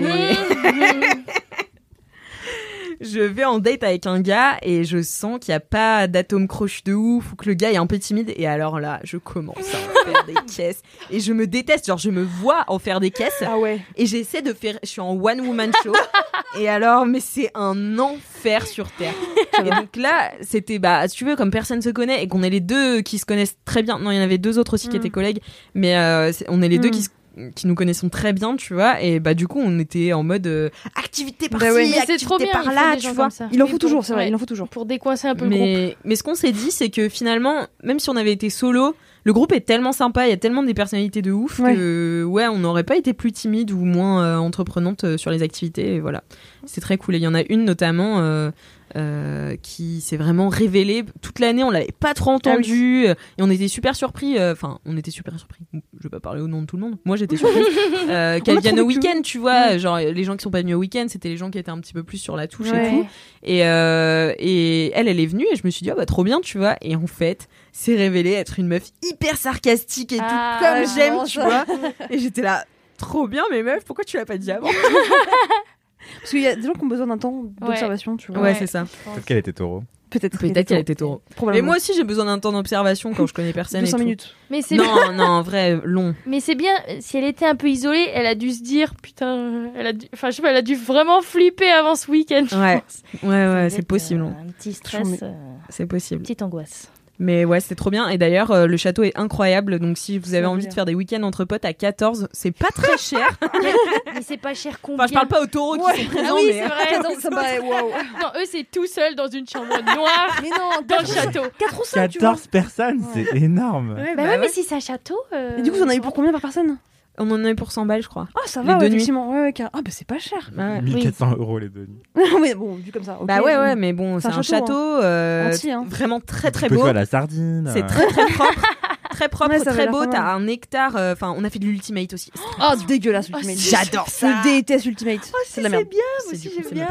je vais en date avec un gars et je sens qu'il n'y a pas d'atome croche de ouf ou que le gars est un peu timide. Et alors là je commence à en faire des caisses. Et je me déteste. Genre je me vois en faire des caisses. Ah ouais. et j'essaie de faire je suis en one woman show. Et alors mais c'est un enfer sur terre. Et donc là c'était bah si tu veux comme personne se connaît et qu'on est les deux qui se connaissent très bien. Non il y en avait deux autres aussi qui Mm. étaient collègues. Mais euh, on est les deux Mm. qui se qui nous connaissons très bien, tu vois, et bah du coup on était en mode euh, activité par-ci, Bah ouais. Mais c'est activité trop bien, par il faut là, des tu vois. Il en faut pour- toujours, c'est vrai, ouais. il en faut toujours. Pour décoincer un peu le groupe. Mais, mais ce qu'on s'est dit, c'est que finalement, même si on avait été solo, le groupe est tellement sympa, il y a tellement des personnalités de ouf que ouais, on n'aurait pas été plus timide ou moins euh, entreprenante euh, sur les activités. Et voilà, c'est très cool. Et il y en a une notamment euh, euh, qui s'est vraiment révélée. Toute l'année, on l'avait pas trop entendue euh, et on était super surpris. euh, Enfin, on était super surpris. Je vais pas parler au nom de tout le monde. Moi, j'étais surprise euh, qu'elle vienne au week-end, tu vois. Genre, les gens qui sont pas venus au week-end, c'était les gens qui étaient un petit peu plus sur la touche et tout. Et, et elle, elle est venue et je me suis dit, ah bah trop bien, tu vois. Et en fait, c'est révélé être une meuf hyper sarcastique et Ah, tout, comme ouais, j'aime, tu vois. Et j'étais là, trop bien, mais meuf, pourquoi tu l'as pas dit avant Parce qu'il y a des gens qui ont besoin d'un temps d'observation, tu vois. Ouais, c'est ça. Peut-être qu'elle était taureau. Peut-être. Qu'elle était taureau. Et Probablement. moi aussi, j'ai besoin d'un temps d'observation quand je connais personne. et 200 tout. minutes. Mais c'est Non, non, en vrai, long. Mais c'est bien, si elle était un peu isolée, elle a dû se dire, putain, elle a dû, enfin, je sais pas, elle a dû vraiment flipper avant ce week-end. Ouais. Ouais, ouais, c'est possible. euh, hein. Un petit stress, euh, C'est possible. petite angoisse. Mais ouais, c'est trop bien. Et d'ailleurs, euh, le château est incroyable. Donc, si vous avez envie de bien. faire des week-ends entre potes à 14, c'est pas très cher. Mais c'est pas cher combien Enfin, je parle pas aux taureaux Ouais. qui sont Ah présents, oui, mais. c'est vrai. Attends, ça me paraît waouh. Non, eux, c'est tout seul dans une chambre noire Mais non, dans le château. 4 ou 5, tu vois. 14 personnes, Ouais. c'est énorme. Ouais, Bah, bah ouais, mais si c'est un château. euh, Et du coup, vous en avez pour combien par personne On en a eu pour 100 balles, je crois. Ah, ça Les va, deux ouais, nuits. effectivement. Ouais, ouais, car- Ah, bah c'est pas cher. Ouais. 1400 euros les deux nuits. ouais, bon, vu comme ça. ok. Bah ouais, ouais, mais bon, c'est C'est un château, château euh, Entier, hein. vraiment très très beau. la sardine. C'est euh, très très propre. Très propre, Ouais, très beau. T'as un hectare. euh, Enfin, on a fait de l'ultimate aussi. Oh, dégueulasse, Ultimate. J'adore ça. Je déteste Ultimate. c'est la merde. bien, moi c'est aussi, j'aime c'est bien.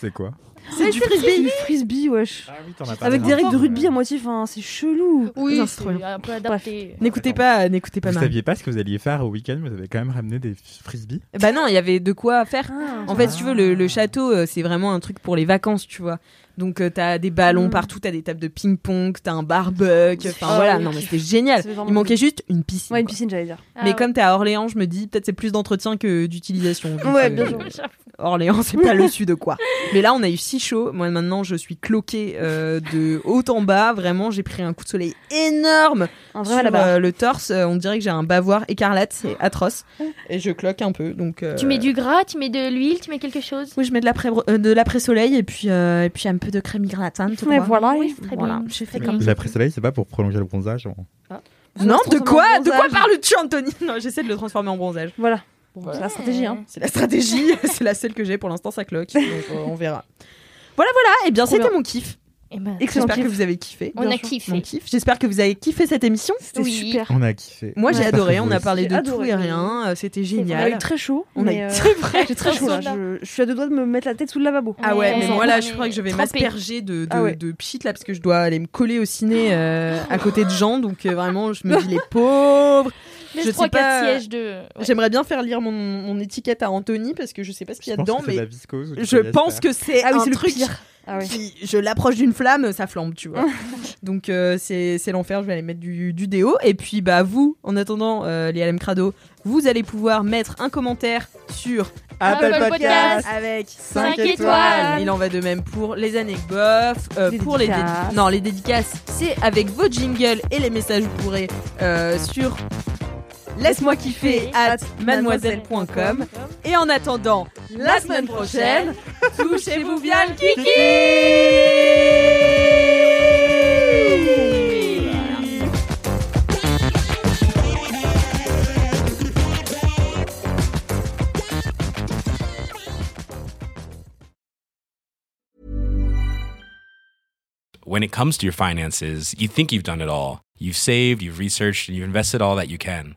C'est quoi? C'est du frisbee. du frisbee, wesh. Ah oui, t'en as Avec des règles de rugby à moitié, enfin, c'est chelou. Oui, c'est trop c'est bien. un peu adapté. N'écoutez pas, n'écoutez pas Vous Marie. saviez pas ce que vous alliez faire au week-end, vous avez quand même ramené des frisbees. Bah non, il y avait de quoi faire. Ah, En fait, si tu veux, le, le château, euh, c'est vraiment un truc pour les vacances, tu vois. Donc, euh, t'as des ballons Mm. partout, t'as des tables de ping-pong, t'as un barbecue. Enfin, Ah voilà, oui. non, mais c'était génial. Il manquait juste une piscine. Ouais, une quoi. piscine, j'allais dire. Ah mais ouais. comme t'es à Orléans, je me dis, peut-être c'est plus d'entretien que d'utilisation. Donc, Ouais, euh, bien sûr. Orléans, c'est pas le sud quoi. Mais là, on a eu si chaud. Moi, maintenant, je suis cloquée euh, de haut en bas. Vraiment, j'ai pris un coup de soleil énorme sur vrai là-bas. euh, le torse. Euh, on dirait que j'ai un bavoir écarlate. C'est atroce. Et je cloque un peu. Donc, euh, Tu mets du gras, tu mets de l'huile, tu mets quelque chose? Oui, je mets de l'après euh, de l'après-soleil et puis euh, et puis un peu de crème hydratante. Mais quoi. voilà. Oui, très Voilà, bien. j'ai fait comme. L'après-soleil, c'est pas pour prolonger le bronzage. on- Non, Ça se de quoi en De quoi parles-tu, Anthony? Non, j'essaie de le transformer en bronzage. Voilà. C'est la stratégie, hein. C'est la stratégie, c'est la seule que j'ai pour l'instant, ça cloque. Donc euh, on verra. Voilà, voilà. Et bien, Trop c'était bien. mon kiff. Eh ben, J'espère que vous avez kiffé. on bien a sûr. kiffé. Mon kiff. J'espère que vous avez kiffé cette émission. C'était Oui. super. On a kiffé. Moi, j'ai Ouais. adoré. On a parlé de tout et rien. euh, C'était On a génial. eu très chaud. On a mais, eu euh, très vrai. J'ai très chaud là. Je, je suis à deux doigts de me mettre la tête sous le lavabo. Ah ouais, mais on moi là, je crois que je vais m'asperger de, de, Ah ouais. de pchit là parce que je dois aller me coller au ciné euh, à côté de Jean. Donc euh, vraiment, je me dis les pauvres. Je sais 3 pas. 4 sièges de ouais. J'aimerais bien faire lire mon, mon étiquette à Anthony parce que je sais pas ce qu'il y a dedans, mais viscose je pense que c'est Ah oui, un c'est le truc pire. Ah oui. qui, je l'approche d'une flamme, ça flambe, tu vois. Donc euh, c'est c'est l'enfer, je vais aller mettre du, du déo. Et puis bah vous, en attendant euh, les LM Crado, vous allez pouvoir mettre un commentaire sur Apple Apple Podcast. avec Cinq 5 étoiles. Il en va de même pour les anecdotes, euh, pour les non les dédicaces, c'est avec vos jingles et les messages bourrés euh, sur laisse-moi kiffer at mademoiselle.com. Et en attendant, la semaine prochaine, touchez-vous bien le kiki When it comes to your finances, you think you've done it all. You've saved, you've researched, and you've invested all that you can.